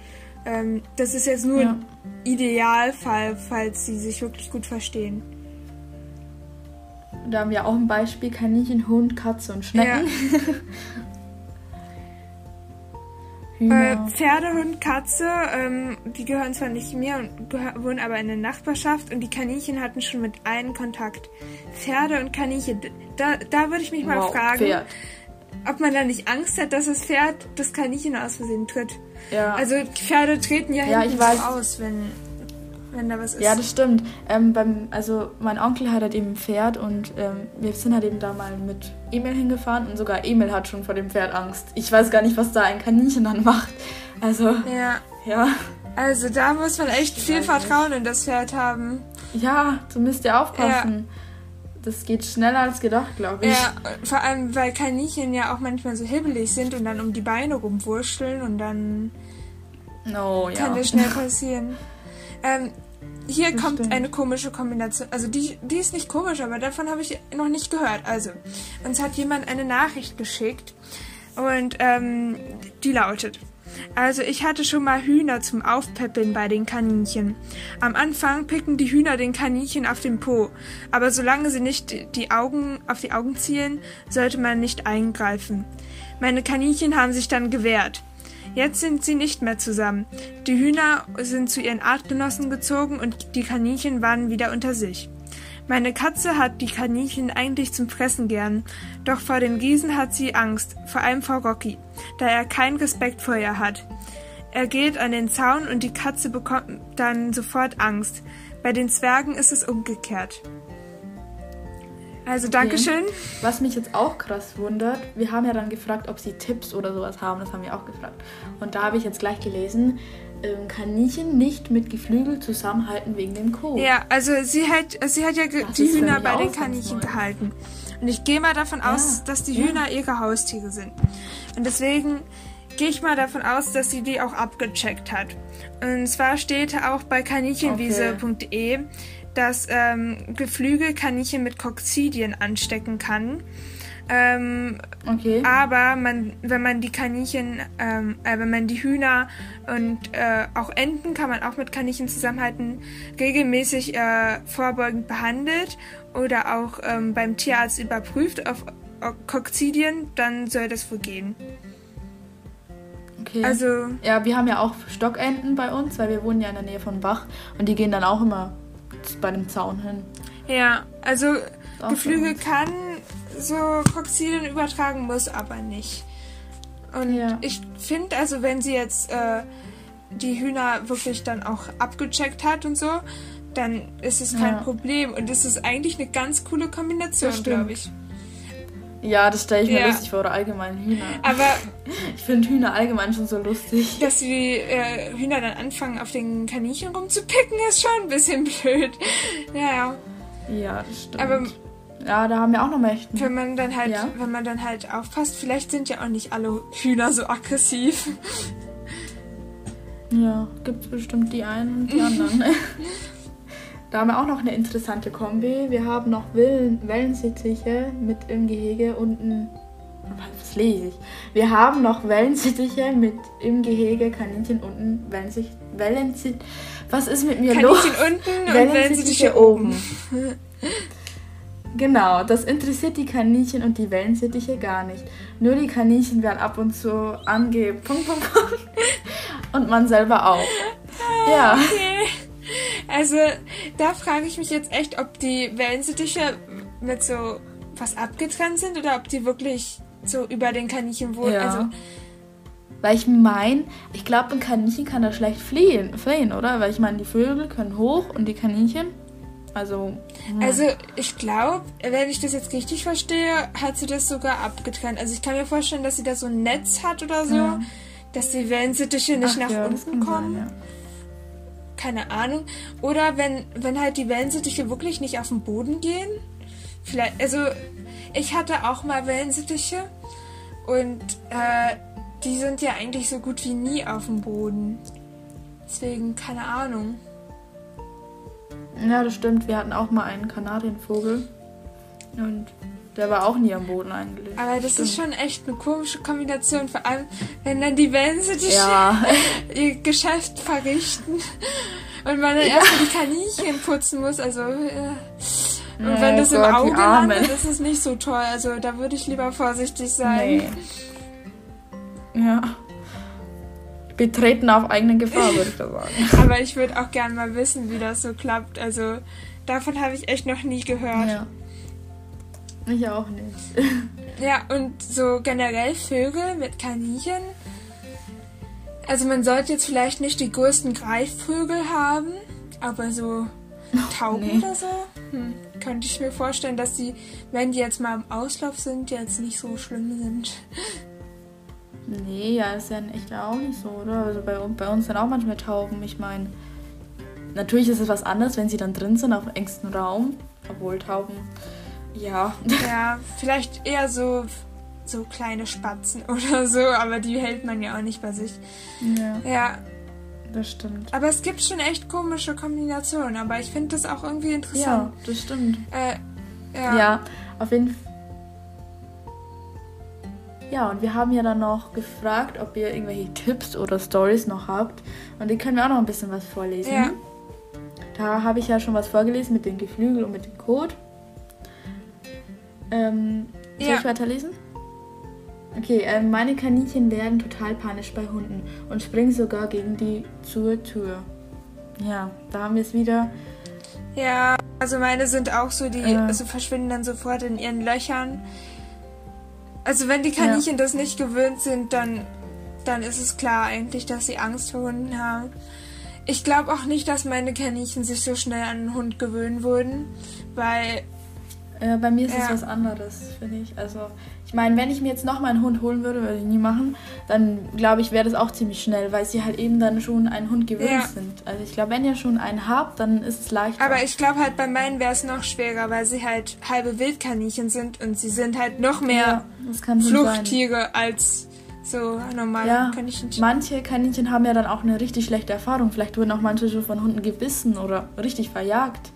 Ähm, das ist jetzt nur Ja. ein Idealfall, falls sie sich wirklich gut verstehen. Da haben wir auch ein Beispiel: Kaninchen, Hund, Katze und Schnecken. Äh, Hühner. Pferde, Hund, Katze, ähm, die gehören zwar nicht mir und wohnen aber in der Nachbarschaft und die Kaninchen hatten schon mit allen Kontakt. Pferde und Kaninchen, da, da würde ich mich mal Wow, fragen, Pferd. ob man da nicht Angst hat, dass das Pferd das Kaninchen aus Versehen tritt. Ja. Also Pferde treten ja, Ja, hinten so aus, wenn, wenn da was ist. Ja, das stimmt. Ähm, beim, also mein Onkel hat halt eben ein Pferd und ähm, wir sind halt eben da mal mit Emil hingefahren und sogar Emil hat schon vor dem Pferd Angst. Ich weiß gar nicht, was da ein Kaninchen dann macht. Also, ja, ja. also da muss man echt viel Vertrauen in das Pferd haben. Ja, du müsst ihr aufpassen. Das geht schneller als gedacht, glaube ich. Ja, vor allem, weil Kaninchen ja auch manchmal so hibbelig sind und dann um die Beine rumwurschteln und dann No, ja. kann das schnell passieren. Ähm, hier Das kommt stimmt. eine komische Kombination. Also die, die ist nicht komisch, aber davon habe ich noch nicht gehört. Also, uns hat jemand eine Nachricht geschickt und ähm, die lautet. Also ich hatte schon mal Hühner zum Aufpäppeln bei den Kaninchen. Am Anfang picken die Hühner den Kaninchen auf den Po, aber solange sie nicht die Augen auf die Augen zielen, sollte man nicht eingreifen. Meine Kaninchen haben sich dann gewehrt. Jetzt sind sie nicht mehr zusammen. Die Hühner sind zu ihren Artgenossen gezogen und die Kaninchen waren wieder unter sich. Meine Katze hat die Kaninchen eigentlich zum Fressen gern, doch vor den Riesen hat sie Angst, vor allem vor Rocky, da er keinen Respekt vor ihr hat. Er geht an den Zaun und die Katze bekommt dann sofort Angst. Bei den Zwergen ist es umgekehrt. Also Dankeschön. Was mich jetzt auch krass wundert, wir haben ja dann gefragt, ob sie Tipps oder sowas haben. Das haben wir auch gefragt. Und da habe ich jetzt gleich gelesen, ähm, Kaninchen nicht mit Geflügel zusammenhalten wegen dem Kot. Ja, also sie hat, sie hat ja Das die Hühner bei den Kaninchen gehalten. Und ich gehe mal davon aus, dass die ja. Hühner ihre Haustiere sind. Und deswegen gehe ich mal davon aus, dass sie die auch abgecheckt hat. Und zwar steht auch bei kaninchenwiese.de, dass ähm, Geflügel Kaninchen mit Kokzidien anstecken kann. Ähm, Okay. aber man, wenn man die Kaninchen, ähm, äh, wenn man die Hühner und äh, auch Enten kann man auch mit Kaninchen zusammenhalten, regelmäßig äh, vorbeugend behandelt oder auch ähm, beim Tierarzt überprüft auf Kokzidien, dann soll das wohl gehen. okay. Also, ja, wir haben ja auch Stockenten bei uns, weil wir wohnen ja in der Nähe von Bach. Und die gehen dann auch immer bei dem Zaun hin. ja, also Geflügel kann so Kokzidien übertragen, muss aber nicht. Und Ja. ich finde, also wenn sie jetzt äh, die Hühner wirklich dann auch abgecheckt hat und so, dann ist es kein Ja. Problem. Und es ist eigentlich eine ganz coole Kombination, glaube ich. Ja, das stelle ich mir Ja. lustig vor, oder allgemein Hühner. Aber Ich finde Hühner allgemein schon so lustig. dass die äh, Hühner dann anfangen, auf den Kaninchen rumzupicken, ist schon ein bisschen blöd. Ja, ja. Ja, das stimmt. Aber ja, da haben wir auch noch Mächten. wenn man dann halt, Ja. wenn man dann halt aufpasst, vielleicht sind ja auch nicht alle Hühner so aggressiv. Ja, gibt es bestimmt die einen und die anderen. da haben wir auch noch eine interessante Kombi. Wir haben noch Wellen, Wellensittiche mit im Gehege unten. Was lese ich? Wir haben noch Wellensittiche mit im Gehege, Kaninchen unten, Wellensitt, Wellensitt. Was ist mit mir los? Kaninchen unten und Wellensittiche Wellensittiche oben. Genau, das interessiert die Kaninchen und die Wellensittiche gar nicht. Nur die Kaninchen werden ab und zu ange... Punkt, Punkt, Punkt. Und man selber auch. Ja. Okay. Also, da frage ich mich jetzt echt, ob die Wellensittiche mit so was abgetrennt sind oder ob die wirklich so über den Kaninchen wohnen. Ja. Also, Weil ich meine, ich glaube, ein Kaninchen kann da schlecht fliehen, fliehen, oder? Weil ich meine, die Vögel können hoch und die Kaninchen, also... hm. also ich glaube, wenn ich das jetzt richtig verstehe, hat sie das sogar abgetrennt. Also ich kann mir vorstellen, dass sie da so ein Netz hat oder so, Ja. dass die Wellensittiche nicht Ach nach ja, unten kommen. Sein, Keine Ahnung. Oder wenn, wenn halt die Wellensittiche wirklich nicht auf den Boden gehen. Vielleicht, also ich hatte auch mal Wellensittiche und äh, die sind ja eigentlich so gut wie nie auf dem Boden. Deswegen, keine Ahnung. Ja. das stimmt. Wir hatten auch mal einen Kanarienvogel. Und Der war auch nie am Boden eigentlich. Aber das Stimmt. ist schon echt eine komische Kombination, vor allem wenn dann die Wänse die ja. ihr Geschäft verrichten und man dann ja. erstmal die Kaninchen putzen muss. Also äh, und ja, wenn das Gott, im Auge landet, ist es nicht so toll. Also da würde ich lieber vorsichtig sein. Nee. Ja. Betreten auf eigene Gefahr, würde ich da sagen. Aber ich würde auch gerne mal wissen, wie das so klappt. Also davon habe ich echt noch nie gehört. Ja. Ich auch nicht. ja, und so generell Vögel mit Kaninchen. Also man sollte jetzt vielleicht nicht die größten Greifvögel haben, aber so Tauben nee. oder so. Hm, könnte ich mir vorstellen, dass die, wenn die jetzt mal im Auslauf sind, jetzt nicht so schlimm sind. Nee, ja, ist ja echt auch nicht so, oder? Also bei, bei uns sind auch manchmal Tauben. Ich meine, natürlich ist es was anderes, wenn sie dann drin sind auf engstem Raum. Obwohl Tauben, ja. Ja, vielleicht eher so, so kleine Spatzen oder so, aber die hält man ja auch nicht bei sich. Ja. Ja, das stimmt. Aber es gibt schon echt komische Kombinationen, aber ich finde das auch irgendwie interessant. Ja, das stimmt. Äh, ja. ja, auf jeden Fall. Ja, und wir haben ja dann noch gefragt, ob ihr irgendwelche Tipps oder Stories noch habt. Und die können wir auch noch ein bisschen was vorlesen. Ja. Da habe ich ja schon was vorgelesen mit dem Geflügel und mit dem Code. Ähm, soll ja. ich weiterlesen? Okay, äh, meine Kaninchen werden total panisch bei Hunden und springen sogar gegen die zur Tür. Ja, da haben wir es wieder. Ja, also meine sind auch so, die äh. also verschwinden dann sofort in ihren Löchern. Also wenn die Kaninchen ja. das nicht gewöhnt sind, dann, dann ist es klar eigentlich, dass sie Angst vor Hunden haben. Ich glaube auch nicht, dass meine Kaninchen sich so schnell an einen Hund gewöhnen würden, weil ja, bei mir ist es was anderes, finde ich. Also, ich meine, wenn ich mir jetzt nochmal einen Hund holen würde, würde ich nie machen, dann glaube ich, wäre das auch ziemlich schnell, weil sie halt eben dann schon einen Hund gewöhnt ja. sind. Also, ich glaube, wenn ihr schon einen habt, dann ist es leichter. Aber ich glaube halt, bei meinen wäre es noch schwerer, weil sie halt halbe Wildkaninchen sind und sie sind halt noch mehr ja, Fluchttiere als so normale ja, Kaninchen. Manche Kaninchen haben ja dann auch eine richtig schlechte Erfahrung. Vielleicht wurden auch manche schon von Hunden gebissen oder richtig verjagt.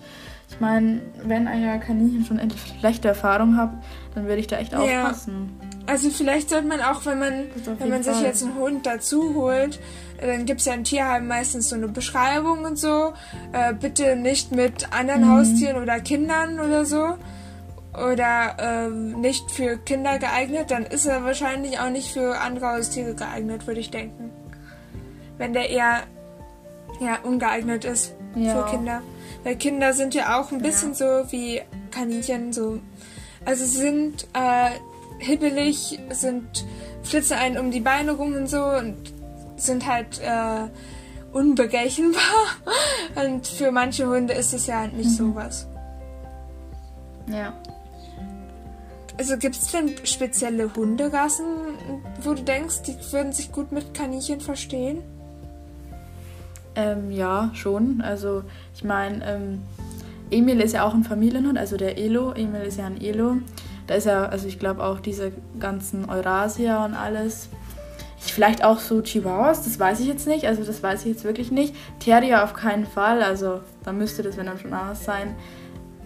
Ich meine, wenn euer Kaninchen schon endlich schlechte Erfahrung habt, dann würde ich da echt aufpassen. Also vielleicht sollte man auch, wenn man, wenn man sich jetzt einen Hund dazu holt, äh, dann gibt es ja in Tierheim meistens so eine Beschreibung und so. Äh, bitte nicht mit anderen mhm. Haustieren oder Kindern oder so. Oder ähm, nicht für Kinder geeignet, dann ist er wahrscheinlich auch nicht für andere Haustiere geeignet, würde ich denken. Wenn der eher ja, ungeeignet ist ja. für Kinder. Weil Kinder sind ja auch ein bisschen ja. so wie Kaninchen, so. Also sind äh, hibbelig, sind flitzen einen um die Beine rum und so und sind halt äh, unberechenbar. Und für manche Hunde ist es ja nicht mhm. sowas. Ja. Also gibt es denn spezielle Hunderassen, wo du denkst, die würden sich gut mit Kaninchen verstehen? Ähm, ja, schon. Also ich meine, ähm, Emil ist ja auch ein Familienhund, also der Elo. Emil ist ja ein Elo. Da ist ja, also ich glaube auch diese ganzen Eurasia und alles. Ich, vielleicht auch so Chihuahuas, das weiß ich jetzt nicht. Also das weiß ich jetzt wirklich nicht. Terrier auf keinen Fall. Also da müsste das, wenn dann schon anders sein.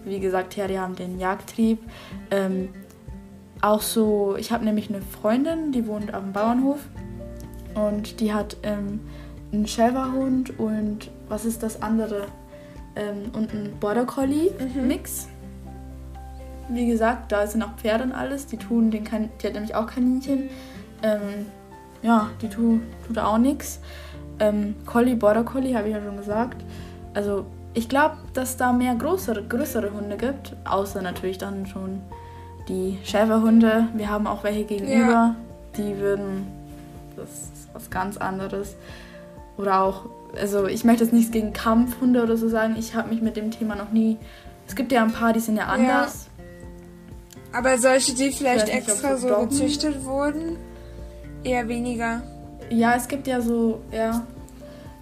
Wie gesagt, Terrier haben den Jagdtrieb. Ähm, auch so, ich habe nämlich eine Freundin, die wohnt auf dem Bauernhof. Und die hat ähm, einen Schäferhund und was ist das andere? Ähm, und ein Border Collie mhm. Mix. Wie gesagt, da sind auch Pferde und alles. Die tun den kan die hat nämlich auch Kaninchen. Ähm, ja, die tu tut auch nichts. Ähm, Collie, Border Collie, habe ich ja schon gesagt. Also ich glaube, dass da mehr größere, größere Hunde gibt, außer natürlich dann schon die Schäferhunde. Wir haben auch welche gegenüber, ja. die würden, das ist was ganz anderes. Oder auch, also ich möchte jetzt nichts gegen Kampfhunde oder so sagen. Ich habe mich mit dem Thema noch nie. Es gibt ja ein paar, die sind ja anders. Ja. Aber solche, die vielleicht nicht, extra so doggen. gezüchtet wurden, eher weniger. Ja, es gibt ja so, ja.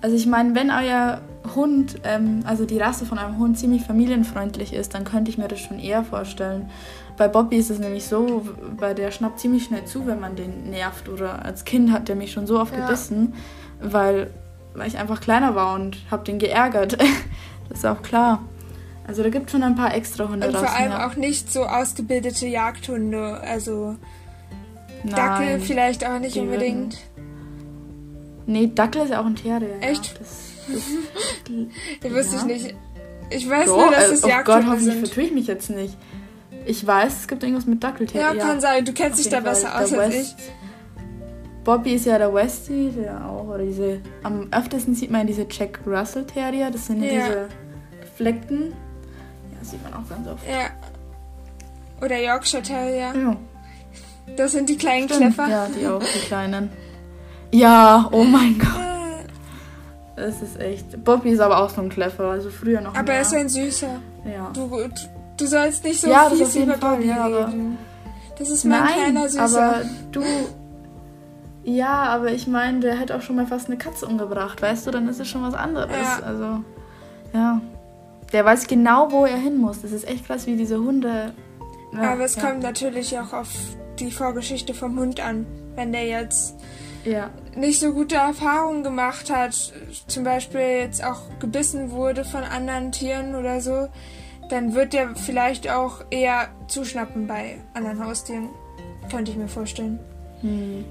Also ich meine, wenn euer Hund, ähm, also die Rasse von einem Hund ziemlich familienfreundlich ist, dann könnte ich mir das schon eher vorstellen. Bei Bobby ist es nämlich so, weil der schnappt ziemlich schnell zu, wenn man den nervt. Oder als Kind hat der mich schon so oft ja. gebissen, weil weil ich einfach kleiner war und habe den geärgert. das ist auch klar. Also da gibt es schon ein paar extra Hunde Und draußen. vor allem ja. auch nicht so ausgebildete Jagdhunde. Also Nein, Dackel vielleicht auch nicht unbedingt. Nee, Dackel ist ja auch ein Terrier. Echt? Ja. Das, das, Den wusste Ja. ich nicht. Ich weiß so, nur, dass äh, es oh Gott, Jagdhunde hoffentlich sind. vertue ich mich jetzt nicht. Ich weiß, es gibt irgendwas mit Dackelterrier. Ja, kann sein. Du kennst dich da besser Fall. aus als ich. Bobby ist ja der Westie, der auch, oder diese, am öftesten sieht man ja diese Jack Russell Terrier, das sind ja Ja. diese gefleckten. Ja, sieht man auch ganz oft. Ja. Oder Yorkshire Terrier. Ja, Das sind die kleinen stimmt. Kleffer. Ja, die auch, die kleinen. Ja, oh mein Gott, das ist echt. Bobby ist aber auch so ein Kleffer, also früher noch Aber er ist ein Süßer. ja. Du, du, du sollst nicht so Ja, fies über Fall, Bobby ja, aber- reden. Das ist mein Nein, kleiner Süßer. aber du. Ja, aber ich meine, der hätte auch schon mal fast eine Katze umgebracht, weißt du? Dann ist es schon was anderes. Ja. Also, ja. Der weiß genau, wo er hin muss. Das ist echt krass, wie diese Hunde. Ja, aber es ja. kommt natürlich auch auf die Vorgeschichte vom Hund an. Wenn der jetzt Ja, nicht so gute Erfahrungen gemacht hat, zum Beispiel jetzt auch gebissen wurde von anderen Tieren oder so, dann wird der vielleicht auch eher zuschnappen bei anderen Haustieren. Könnte ich mir vorstellen. hm.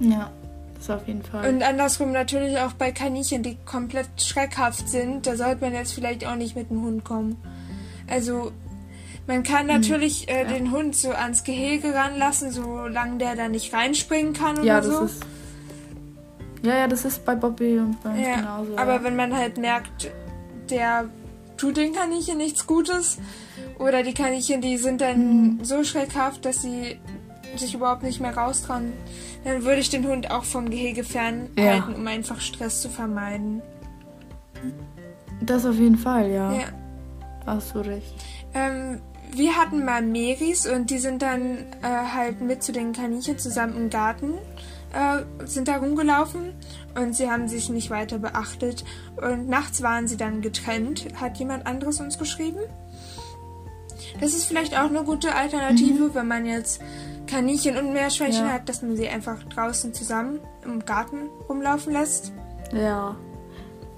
Ja, das auf jeden Fall. Und andersrum natürlich auch bei Kaninchen, die komplett schreckhaft sind. Da sollte man jetzt vielleicht auch nicht mit dem Hund kommen. Also man kann natürlich äh, Hm. ja. den Hund so ans Gehege ranlassen, solange der da nicht reinspringen kann ja, oder das so. ist. Ja, ja, das ist bei Bobby und bei uns Ja, genauso. aber ja. wenn man halt merkt, der tut den Kaninchen nichts Gutes oder die Kaninchen, die sind dann Mhm. so schreckhaft, dass sie sich überhaupt nicht mehr raustrauen, dann würde ich den Hund auch vom Gehege fernhalten, Ja. um einfach Stress zu vermeiden. Das auf jeden Fall, ja. Ja. Hast du recht. Ähm, wir hatten mal Meris und die sind dann äh, halt mit zu den Kaninchen zusammen im Garten, äh, sind da rumgelaufen und sie haben sich nicht weiter beachtet. Und nachts waren sie dann getrennt, hat jemand anderes uns geschrieben. Das ist vielleicht auch eine gute Alternative, wenn man jetzt Kaninchen und Meerschweinchen Ja. hat, dass man sie einfach draußen zusammen im Garten rumlaufen lässt. Ja.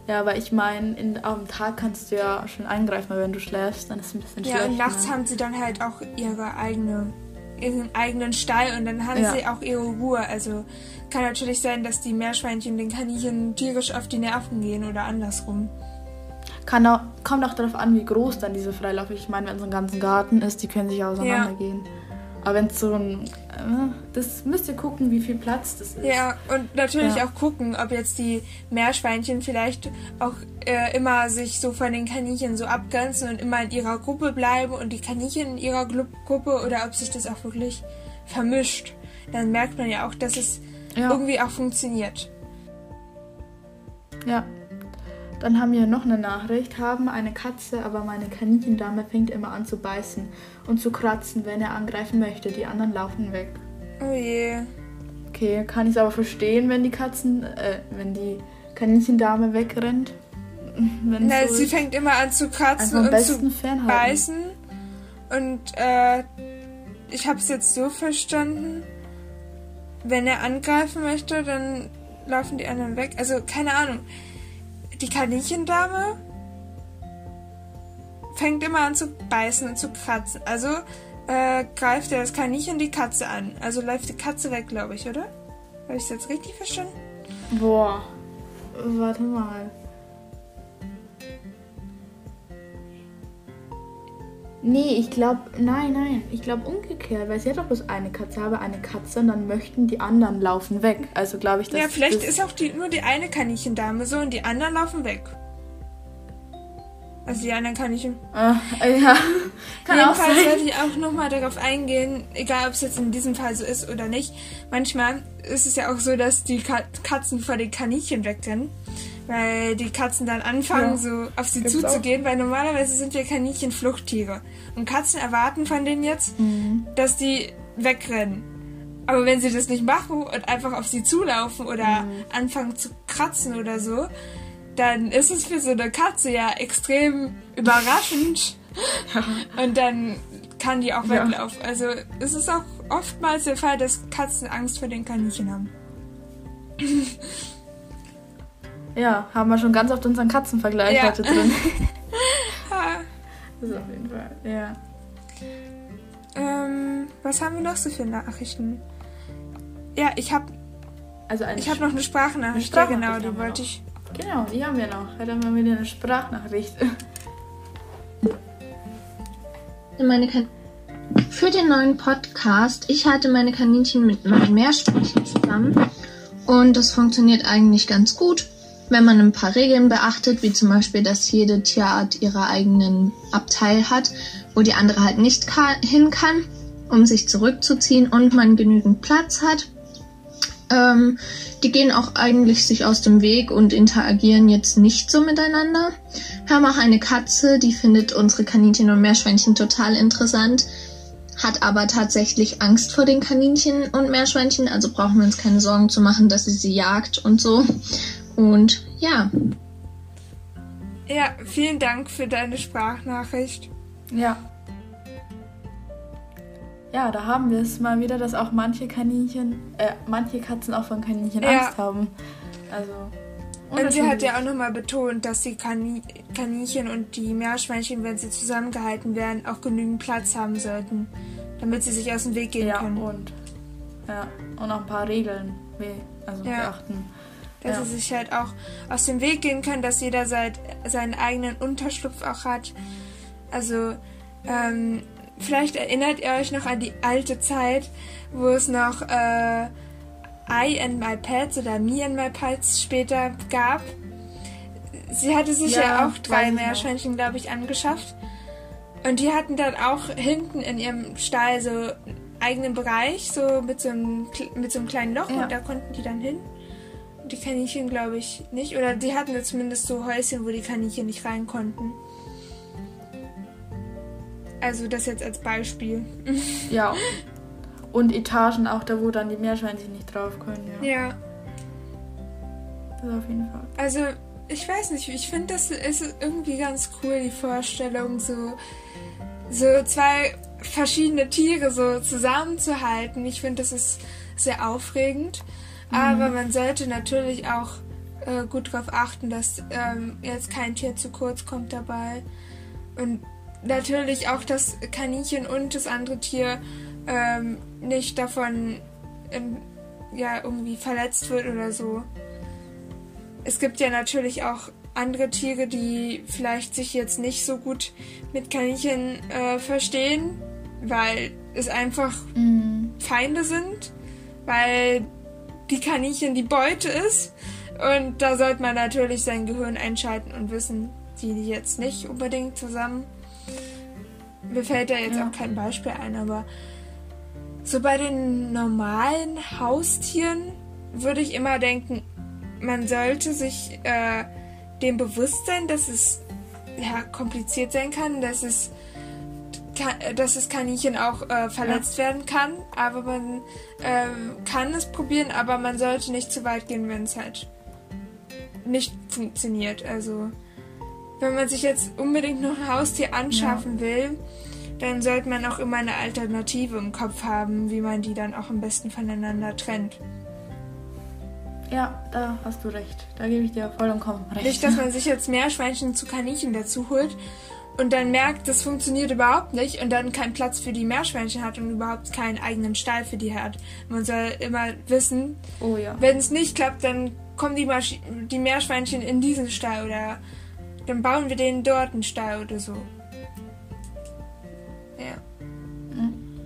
Ja, aber ich meine, am Tag kannst du ja schon eingreifen, wenn du schläfst, dann ist es ein bisschen Ja, schlecht. und nachts ne? haben sie dann halt auch ihre eigene, ihren eigenen Stall und dann haben Ja. sie auch ihre Ruhe. Also kann natürlich sein, dass die Meerschweinchen den Kaninchen tierisch auf die Nerven gehen oder andersrum. Kann auch, kommt auch darauf an, wie groß dann diese Freilauf. Ich meine, wenn es so ein ganzen Garten ist, die können sich auseinandergehen. Aber wenn es so ein. Äh, das müsst ihr gucken, wie viel Platz das ist. Ja, und natürlich Ja. auch gucken, ob jetzt die Meerschweinchen vielleicht auch äh, immer sich so von den Kaninchen so abgrenzen und immer in ihrer Gruppe bleiben und die Kaninchen in ihrer Gruppe oder ob sich das auch wirklich vermischt. Dann merkt man ja auch, dass es Ja. irgendwie auch funktioniert. Ja. Dann haben wir noch eine Nachricht. Haben eine Katze, aber meine Kaninchendame fängt immer an zu beißen und zu kratzen, wenn er angreifen möchte. Die anderen laufen weg. Oh je. Okay, kann ich es aber verstehen, wenn die Katzen, äh, wenn die Kaninchendame wegrennt. Na, so sie ist. fängt immer an zu kratzen am und zu fernhalten. beißen. Und äh, ich habe es jetzt so verstanden, wenn er angreifen möchte, dann laufen die anderen weg. Also keine Ahnung. Die Kaninchendame fängt immer an zu beißen und zu kratzen. Also äh, greift er das Kaninchen die Katze an. Also läuft die Katze weg, glaube ich, oder? Habe ich es jetzt richtig verstanden? Boah. Warte mal. Nee, ich glaube, nein, nein. Ich glaube umgekehrt, weil sie hat doch bloß eine Katze, habe eine Katze und dann möchten die anderen laufen weg. Also glaube ich, dass ja, vielleicht das, ist auch die, nur die eine Kaninchendame so und die anderen laufen weg. Also die anderen Kaninchen. Äh, ja, kann auch Jedenfalls sein. werde ich auch nochmal darauf eingehen, egal ob es jetzt in diesem Fall so ist oder nicht. Manchmal ist es ja auch so, dass die Ka Katzen vor den Kaninchen wegrennen. Weil die Katzen dann anfangen, Ja. so auf sie Gibt's zuzugehen, weil normalerweise sind ja Kaninchen Fluchttiere. Und Katzen erwarten von denen jetzt, Mhm. dass die wegrennen. Aber wenn sie das nicht machen und einfach auf sie zulaufen oder Mhm. anfangen zu kratzen oder so, dann ist es für so eine Katze ja extrem überraschend. Und dann kann die auch Ja. weglaufen. Also es ist auch oftmals der Fall, dass Katzen Angst vor den Kaninchen haben. Ja, haben wir schon ganz oft unseren Katzenvergleich Ja. heute drin. Das auf jeden Fall, ja. Ähm, was haben wir noch so für Nachrichten? Ja, ich habe also ich habe noch eine Sprachnachricht. Eine Sprachnachricht ja, genau, die wollte ich. Genau, die haben wir noch. Dann haben wir wieder eine Sprachnachricht. Meine kan Für den neuen Podcast, ich halte meine Kaninchen mit meinen Meerschweinchen zusammen und das funktioniert eigentlich ganz gut, wenn man ein paar Regeln beachtet, wie zum Beispiel, dass jede Tierart ihre eigenen Abteil hat, wo die andere halt nicht hin kann, um sich zurückzuziehen und man genügend Platz hat. Ähm, die gehen auch eigentlich sich aus dem Weg und interagieren jetzt nicht so miteinander. Wir haben auch eine Katze, die findet unsere Kaninchen und Meerschweinchen total interessant, hat aber tatsächlich Angst vor den Kaninchen und Meerschweinchen, also brauchen wir uns keine Sorgen zu machen, dass sie sie jagt und so. Und ja. Ja, vielen Dank für deine Sprachnachricht. Ja, ja, da haben wir es mal wieder, dass auch manche Kaninchen, äh, manche Katzen auch von Kaninchen ja. Angst haben. Also. Und sie hat ja auch nochmal betont, dass die Kanin Kaninchen und die Meerschweinchen, wenn sie zusammengehalten werden, auch genügend Platz haben sollten, damit sie sich aus dem Weg gehen ja, können. Und, ja, und auch ein paar Regeln also ja. beachten. Dass ja. sie sich halt auch aus dem Weg gehen können, dass jeder seit, seinen eigenen Unterschlupf auch hat. Also, ähm, Vielleicht erinnert ihr euch noch an die alte Zeit, wo es noch äh, I and My Pets oder Me and My Pets später gab. Sie hatte sich ja, ja auch drei Meerschweinchen, glaube ich, angeschafft. Und die hatten dann auch hinten in ihrem Stall so einen eigenen Bereich, so mit so einem, mit so einem kleinen Loch ja. und da konnten die dann hin. Die Kaninchen, glaube ich, nicht. Oder die hatten zumindest so Häuschen, wo die Kaninchen nicht rein konnten. Also das jetzt als Beispiel. Ja. Und Etagen auch, da wo dann die Meerschweinchen nicht drauf können. Ja. ja. Das auf jeden Fall. Also ich weiß nicht, ich finde das ist irgendwie ganz cool, die Vorstellung, so, so zwei verschiedene Tiere so zusammenzuhalten. Ich finde, das ist sehr aufregend. Mhm. Aber man sollte natürlich auch äh, gut darauf achten, dass ähm, jetzt kein Tier zu kurz kommt dabei. Und natürlich auch das Kaninchen und das andere Tier ähm, nicht davon ähm, ja irgendwie verletzt wird oder so. Es gibt ja natürlich auch andere Tiere, die vielleicht sich jetzt nicht so gut mit Kaninchen äh, verstehen, weil es einfach mhm. Feinde sind, weil die Kaninchen die Beute ist. Und da sollte man natürlich sein Gehirn einschalten und wissen, die jetzt nicht unbedingt zusammen mir fällt da jetzt ja. auch kein Beispiel ein, aber so bei den normalen Haustieren würde ich immer denken, man sollte sich äh, dem bewusst sein, dass es ja, kompliziert sein kann, dass es dass das Kaninchen auch äh, verletzt ja. werden kann, aber man ähm, kann es probieren, aber man sollte nicht zu weit gehen, wenn es halt nicht funktioniert. Also wenn man sich jetzt unbedingt noch ein Haustier anschaffen ja. will, dann sollte man auch immer eine Alternative im Kopf haben, wie man die dann auch am besten voneinander trennt. Ja, da hast du recht. Da gebe ich dir vollkommen recht. Nicht, dass man sich jetzt Meerschweinchen zu Kaninchen dazu holt und dann merkt, das funktioniert überhaupt nicht und dann keinen Platz für die Meerschweinchen hat und überhaupt keinen eigenen Stall für die hat. Man soll immer wissen, oh ja. wenn es nicht klappt, dann kommen die, Marsch die Meerschweinchen in diesen Stall oder dann bauen wir denen dort einen Stall oder so. Ja. Hm.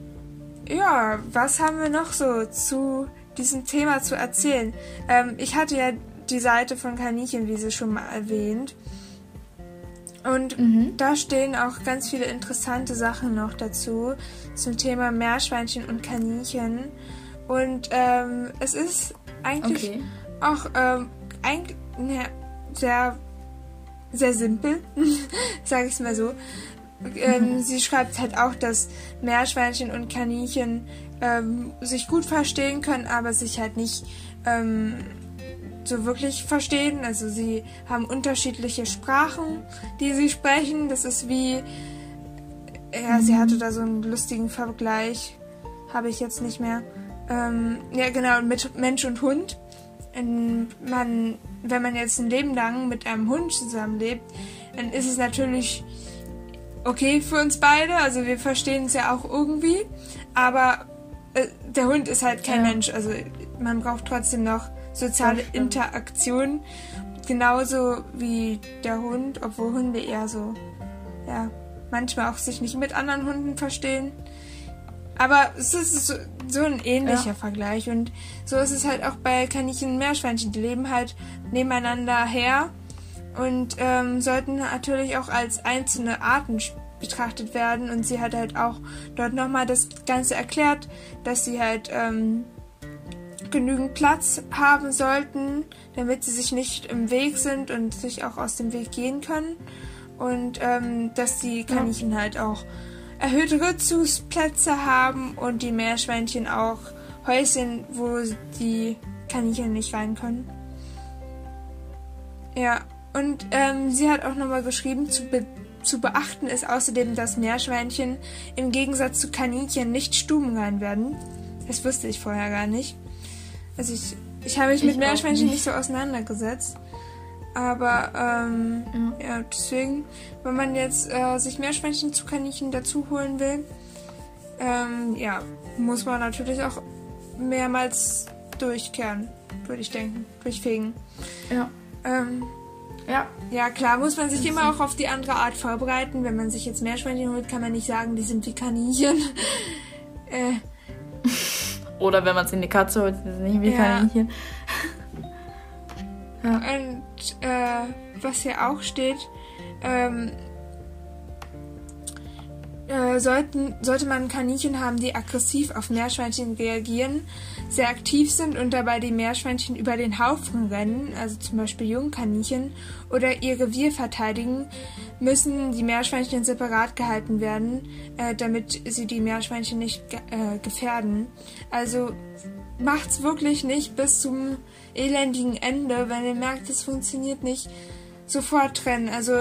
Ja, was haben wir noch so zu diesem Thema zu erzählen? Ähm, ich hatte ja die Seite von Kaninchenwiese schon mal erwähnt. Und mhm. da stehen auch ganz viele interessante Sachen noch dazu zum Thema Meerschweinchen und Kaninchen. Und ähm, es ist eigentlich okay. auch ähm, eigentlich, ne, sehr sehr simpel, sage ich es mal so. Ähm, mhm. Sie schreibt halt auch, dass Meerschweinchen und Kaninchen ähm, sich gut verstehen können, aber sich halt nicht ähm, so wirklich verstehen. Also sie haben unterschiedliche Sprachen, die sie sprechen. Das ist wie, ja, sie hatte da so einen lustigen Vergleich, habe ich jetzt nicht mehr. Ähm, ja, genau, mit Mensch und Hund. Man wenn man jetzt ein Leben lang mit einem Hund zusammenlebt, dann ist es natürlich okay für uns beide. Also wir verstehen es ja auch irgendwie. Aber äh, der Hund ist halt kein Ja. Mensch. Also man braucht trotzdem noch soziale. Interaktion. Genauso wie der Hund, obwohl Hunde eher so, ja, manchmal auch sich nicht mit anderen Hunden verstehen. Aber es ist so, so ein ähnlicher Ja. Vergleich. Und so ist es halt auch bei Kaninchen und Meerschweinchen. Die leben halt nebeneinander her und ähm, sollten natürlich auch als einzelne Arten betrachtet werden. Und sie hat halt auch dort nochmal das Ganze erklärt, dass sie halt ähm, genügend Platz haben sollten, damit sie sich nicht im Weg sind und sich auch aus dem Weg gehen können. Und ähm, dass die Kaninchen halt auch erhöhte Rückzugsplätze haben und die Meerschweinchen auch Häuschen, wo die Kaninchen nicht rein können. Ja, und ähm, sie hat auch nochmal geschrieben, zu, be zu beachten ist außerdem, dass Meerschweinchen im Gegensatz zu Kaninchen nicht stubenrein werden. Das wusste ich vorher gar nicht. Also ich, ich habe mich Ich mit Meerschweinchen nicht. nicht so auseinandergesetzt. Aber ähm, ja. deswegen, wenn man jetzt äh, sich Meerschweinchen zu Kaninchen dazu holen will, ähm, ja, muss man natürlich auch mehrmals durchkehren, würde ich denken, durchfegen. Ja. Ähm, Ja. ja, klar, muss man sich immer auch auf die andere Art vorbereiten. Wenn man sich jetzt Meerschweinchen holt, kann man nicht sagen, die sind wie Kaninchen. äh, Oder wenn man es in die Katze holt, ist es nicht wie Ja. Kaninchen. Und äh, was hier auch steht, ähm, äh, sollten, sollte man Kaninchen haben, die aggressiv auf Meerschweinchen reagieren, sehr aktiv sind und dabei die Meerschweinchen über den Haufen rennen, also zum Beispiel Jungkaninchen, oder ihr Revier verteidigen, müssen die Meerschweinchen separat gehalten werden, äh, damit sie die Meerschweinchen nicht ge äh, gefährden. Also macht's wirklich nicht bis zum elendigen Ende, wenn ihr merkt, es funktioniert nicht, sofort trennen. Also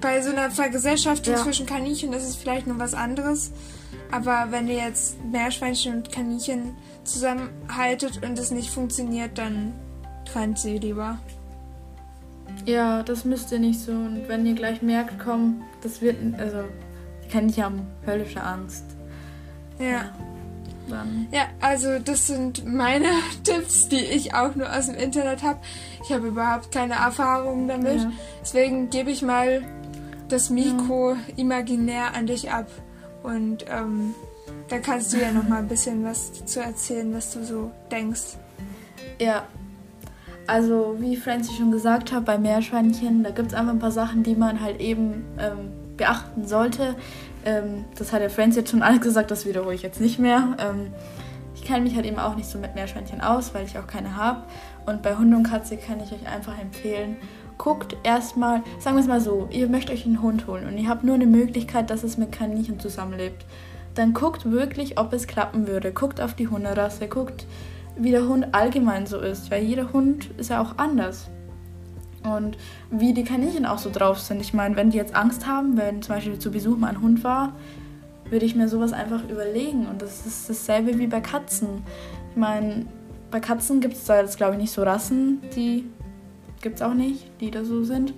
bei so einer Vergesellschaftung Ja. zwischen Kaninchen ist es vielleicht noch was anderes. Aber wenn ihr jetzt Meerschweinchen und Kaninchen zusammenhaltet und es nicht funktioniert, dann trennt sie lieber. Ja, das müsst ihr nicht so. Und wenn ihr gleich merkt, komm, das wird. Also, die Kaninchen haben höllische Angst. Ja. Dann. Ja, also das sind meine Tipps, die ich auch nur aus dem Internet habe. Ich habe überhaupt keine Erfahrungen damit. Ja. Deswegen gebe ich mal das Mikro imaginär an dich ab. Und ähm, da kannst du ja noch mal ein bisschen was zu erzählen, was du so denkst. Ja. Also, wie Francie schon gesagt hat, bei Meerschweinchen, da gibt es einfach ein paar Sachen, die man halt eben ähm, beachten sollte. Ähm, das hat der Francie jetzt schon alles gesagt, das wiederhole ich jetzt nicht mehr. Ähm, ich kenne mich halt eben auch nicht so mit Meerschweinchen aus, weil ich auch keine habe. Und bei Hund und Katze kann ich euch einfach empfehlen, guckt erstmal, sagen wir es mal so, ihr möchtet euch einen Hund holen und ihr habt nur eine Möglichkeit, dass es mit Kaninchen zusammenlebt. Dann guckt wirklich, ob es klappen würde. Guckt auf die Hunderasse, guckt, wie der Hund allgemein so ist, weil jeder Hund ist ja auch anders. Und wie die Kaninchen auch so drauf sind. Ich meine, wenn die jetzt Angst haben, wenn zum Beispiel zu Besuch mal ein Hund war, würde ich mir sowas einfach überlegen. Und das ist dasselbe wie bei Katzen. Ich meine, bei Katzen gibt es da jetzt, glaube ich, nicht so Rassen, die gibt es auch nicht, die da so sind.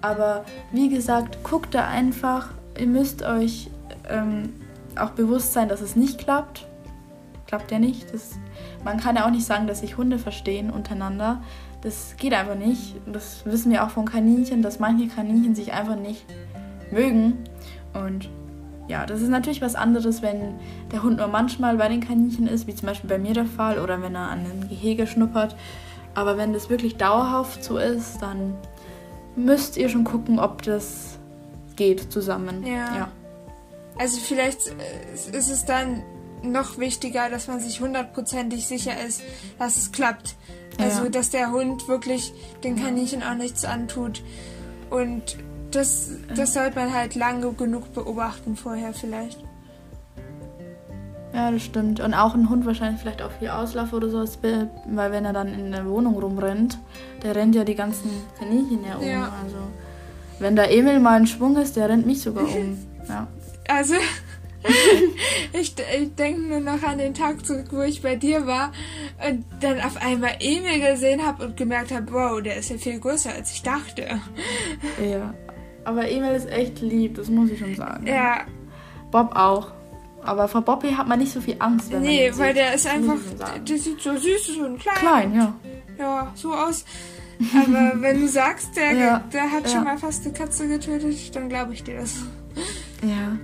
Aber wie gesagt, guckt da einfach. Ihr müsst euch ähm, auch bewusst sein, dass es nicht klappt. Klappt ja nicht. Das, man kann ja auch nicht sagen, dass sich Hunde verstehen untereinander. Das geht einfach nicht. Das wissen wir auch von Kaninchen, dass manche Kaninchen sich einfach nicht mögen. Und ja, das ist natürlich was anderes, wenn der Hund nur manchmal bei den Kaninchen ist, wie zum Beispiel bei mir der Fall, oder wenn er an einem Gehege schnuppert. Aber wenn das wirklich dauerhaft so ist, dann müsst ihr schon gucken, ob das geht zusammen. Ja. Also vielleicht äh, ist es dann noch wichtiger, dass man sich hundertprozentig sicher ist, dass es klappt. Also, Ja. dass der Hund wirklich den Kaninchen auch nichts antut. Und das, das sollte man halt lange genug beobachten vorher vielleicht. Ja, das stimmt. Und auch ein Hund wahrscheinlich vielleicht auch viel Auslauf oder sowas will, weil wenn er dann in der Wohnung rumrennt, der rennt ja die ganzen Kaninchen ja um. Ja. Also wenn da Emil mal ein Schwung ist, der rennt mich sogar um. Ja. Also, ich, ich denke nur noch an den Tag zurück, wo ich bei dir war und dann auf einmal Emil gesehen habe und gemerkt habe, wow, der ist ja viel größer, als ich dachte. ja. Aber Emil ist echt lieb, das muss ich schon sagen. Ja, Bob auch. Aber vor Bobby hat man nicht so viel Angst, wenn man nee, ihn weil sieht. der ist einfach, der sieht so süß und klein. klein, ja. Ja, so aus. Aber wenn du sagst, der, Ja, der hat ja. schon mal fast eine Katze getötet, dann glaube ich dir das. Ja.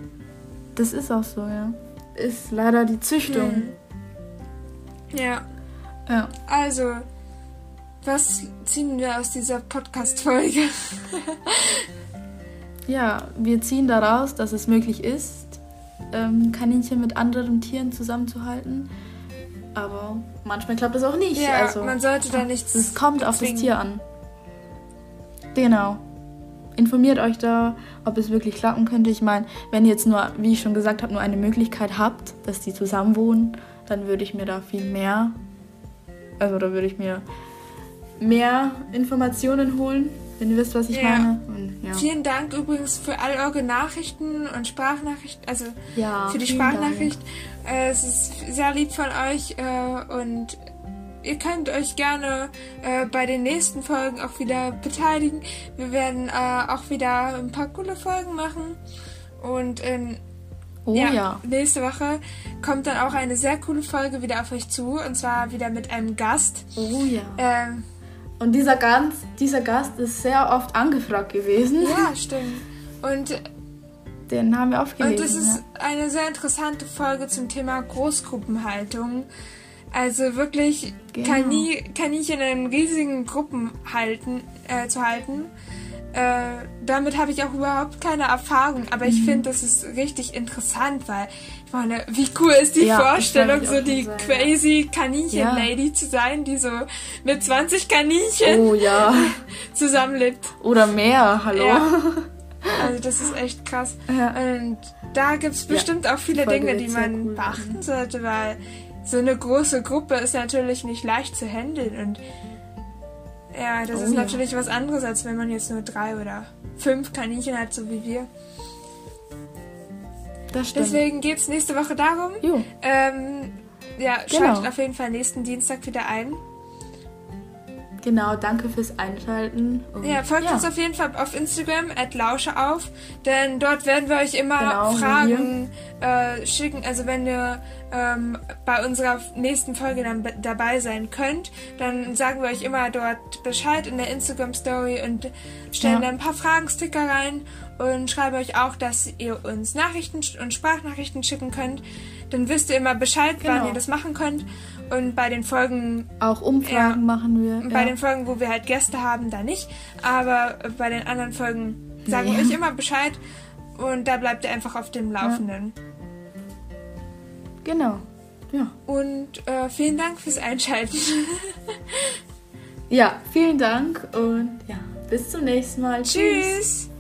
Das ist auch so, ja. Ist leider die Züchtung. Hm. Ja, Ja. also, was ziehen wir aus dieser Podcast-Folge? Ja, wir ziehen daraus, dass es möglich ist, ähm, Kaninchen mit anderen Tieren zusammenzuhalten. Aber manchmal klappt es auch nicht. Ja, also, man sollte da nichts. es kommt auf das Tier an. Genau. Informiert euch da, ob es wirklich klappen könnte. Ich meine, wenn ihr jetzt nur, wie ich schon gesagt habe, nur eine Möglichkeit habt, dass die zusammen wohnen, dann würde ich mir da viel mehr, also da würde ich mir mehr Informationen holen, wenn ihr wisst, was ich Ja. meine. Und, ja. Vielen Dank übrigens für all eure Nachrichten und Sprachnachrichten, also Ja, für die Sprachnachricht. Äh, es ist sehr lieb von euch äh, und ihr könnt euch gerne äh, bei den nächsten Folgen auch wieder beteiligen. Wir werden äh, auch wieder ein paar coole Folgen machen und in Oh ja. nächste Woche kommt dann auch eine sehr coole Folge wieder auf euch zu und zwar wieder mit einem Gast. Oh ja. Ähm, Und dieser, ganz, dieser Gast ist sehr oft angefragt gewesen. ja, stimmt. Und Den haben wir aufgelesen. Und es ist eine sehr interessante Folge zum Thema Großgruppenhaltung. Also wirklich Genau. Kani Kaninchen in riesigen Gruppen halten, äh, zu halten. Äh, damit habe ich auch überhaupt keine Erfahrung, aber Mhm. ich finde, das ist richtig interessant, weil ich meine, wie cool ist die Ja, Vorstellung, so die sagen, crazy Ja. Kaninchen-Lady zu sein, die so mit 20 Kaninchen Oh ja. zusammenlebt. Oder mehr, hallo. Ja. Also das ist echt krass. Ja. Und da gibt es bestimmt auch viele Dinge, die man cool beachten sollte, weil so eine große Gruppe ist natürlich nicht leicht zu handeln und ja, das Oh ist ja. natürlich was anderes, als wenn man jetzt nur drei oder fünf Kaninchen hat, so wie wir. Das stimmt. Deswegen geht es nächste Woche darum. Jo. Ähm, ja, Genau. schaltet auf jeden Fall nächsten Dienstag wieder ein. Genau, danke fürs Einschalten. Und Ja, folgt uns auf jeden Fall auf Instagram, at Lausche auf, denn dort werden wir euch immer Genau, Fragen äh, schicken. Also wenn ihr ähm, bei unserer nächsten Folge dann be- dabei sein könnt, dann sagen wir euch immer dort Bescheid in der Instagram-Story und stellen Ja. dann ein paar Fragensticker rein und schreiben euch auch, dass ihr uns Nachrichten und Sprachnachrichten schicken könnt. Dann wisst ihr immer Bescheid, wann Genau. ihr das machen könnt. Und bei den Folgen Auch Umfragen Ja. machen wir. bei ja. den Folgen, wo wir halt Gäste haben, da nicht. Aber bei den anderen Folgen sagen Ja. wir euch immer Bescheid und da bleibt ihr einfach auf dem Laufenden. Genau. Ja. Und äh, vielen Dank fürs Einschalten. ja, vielen Dank und ja, bis zum nächsten Mal. Tschüss.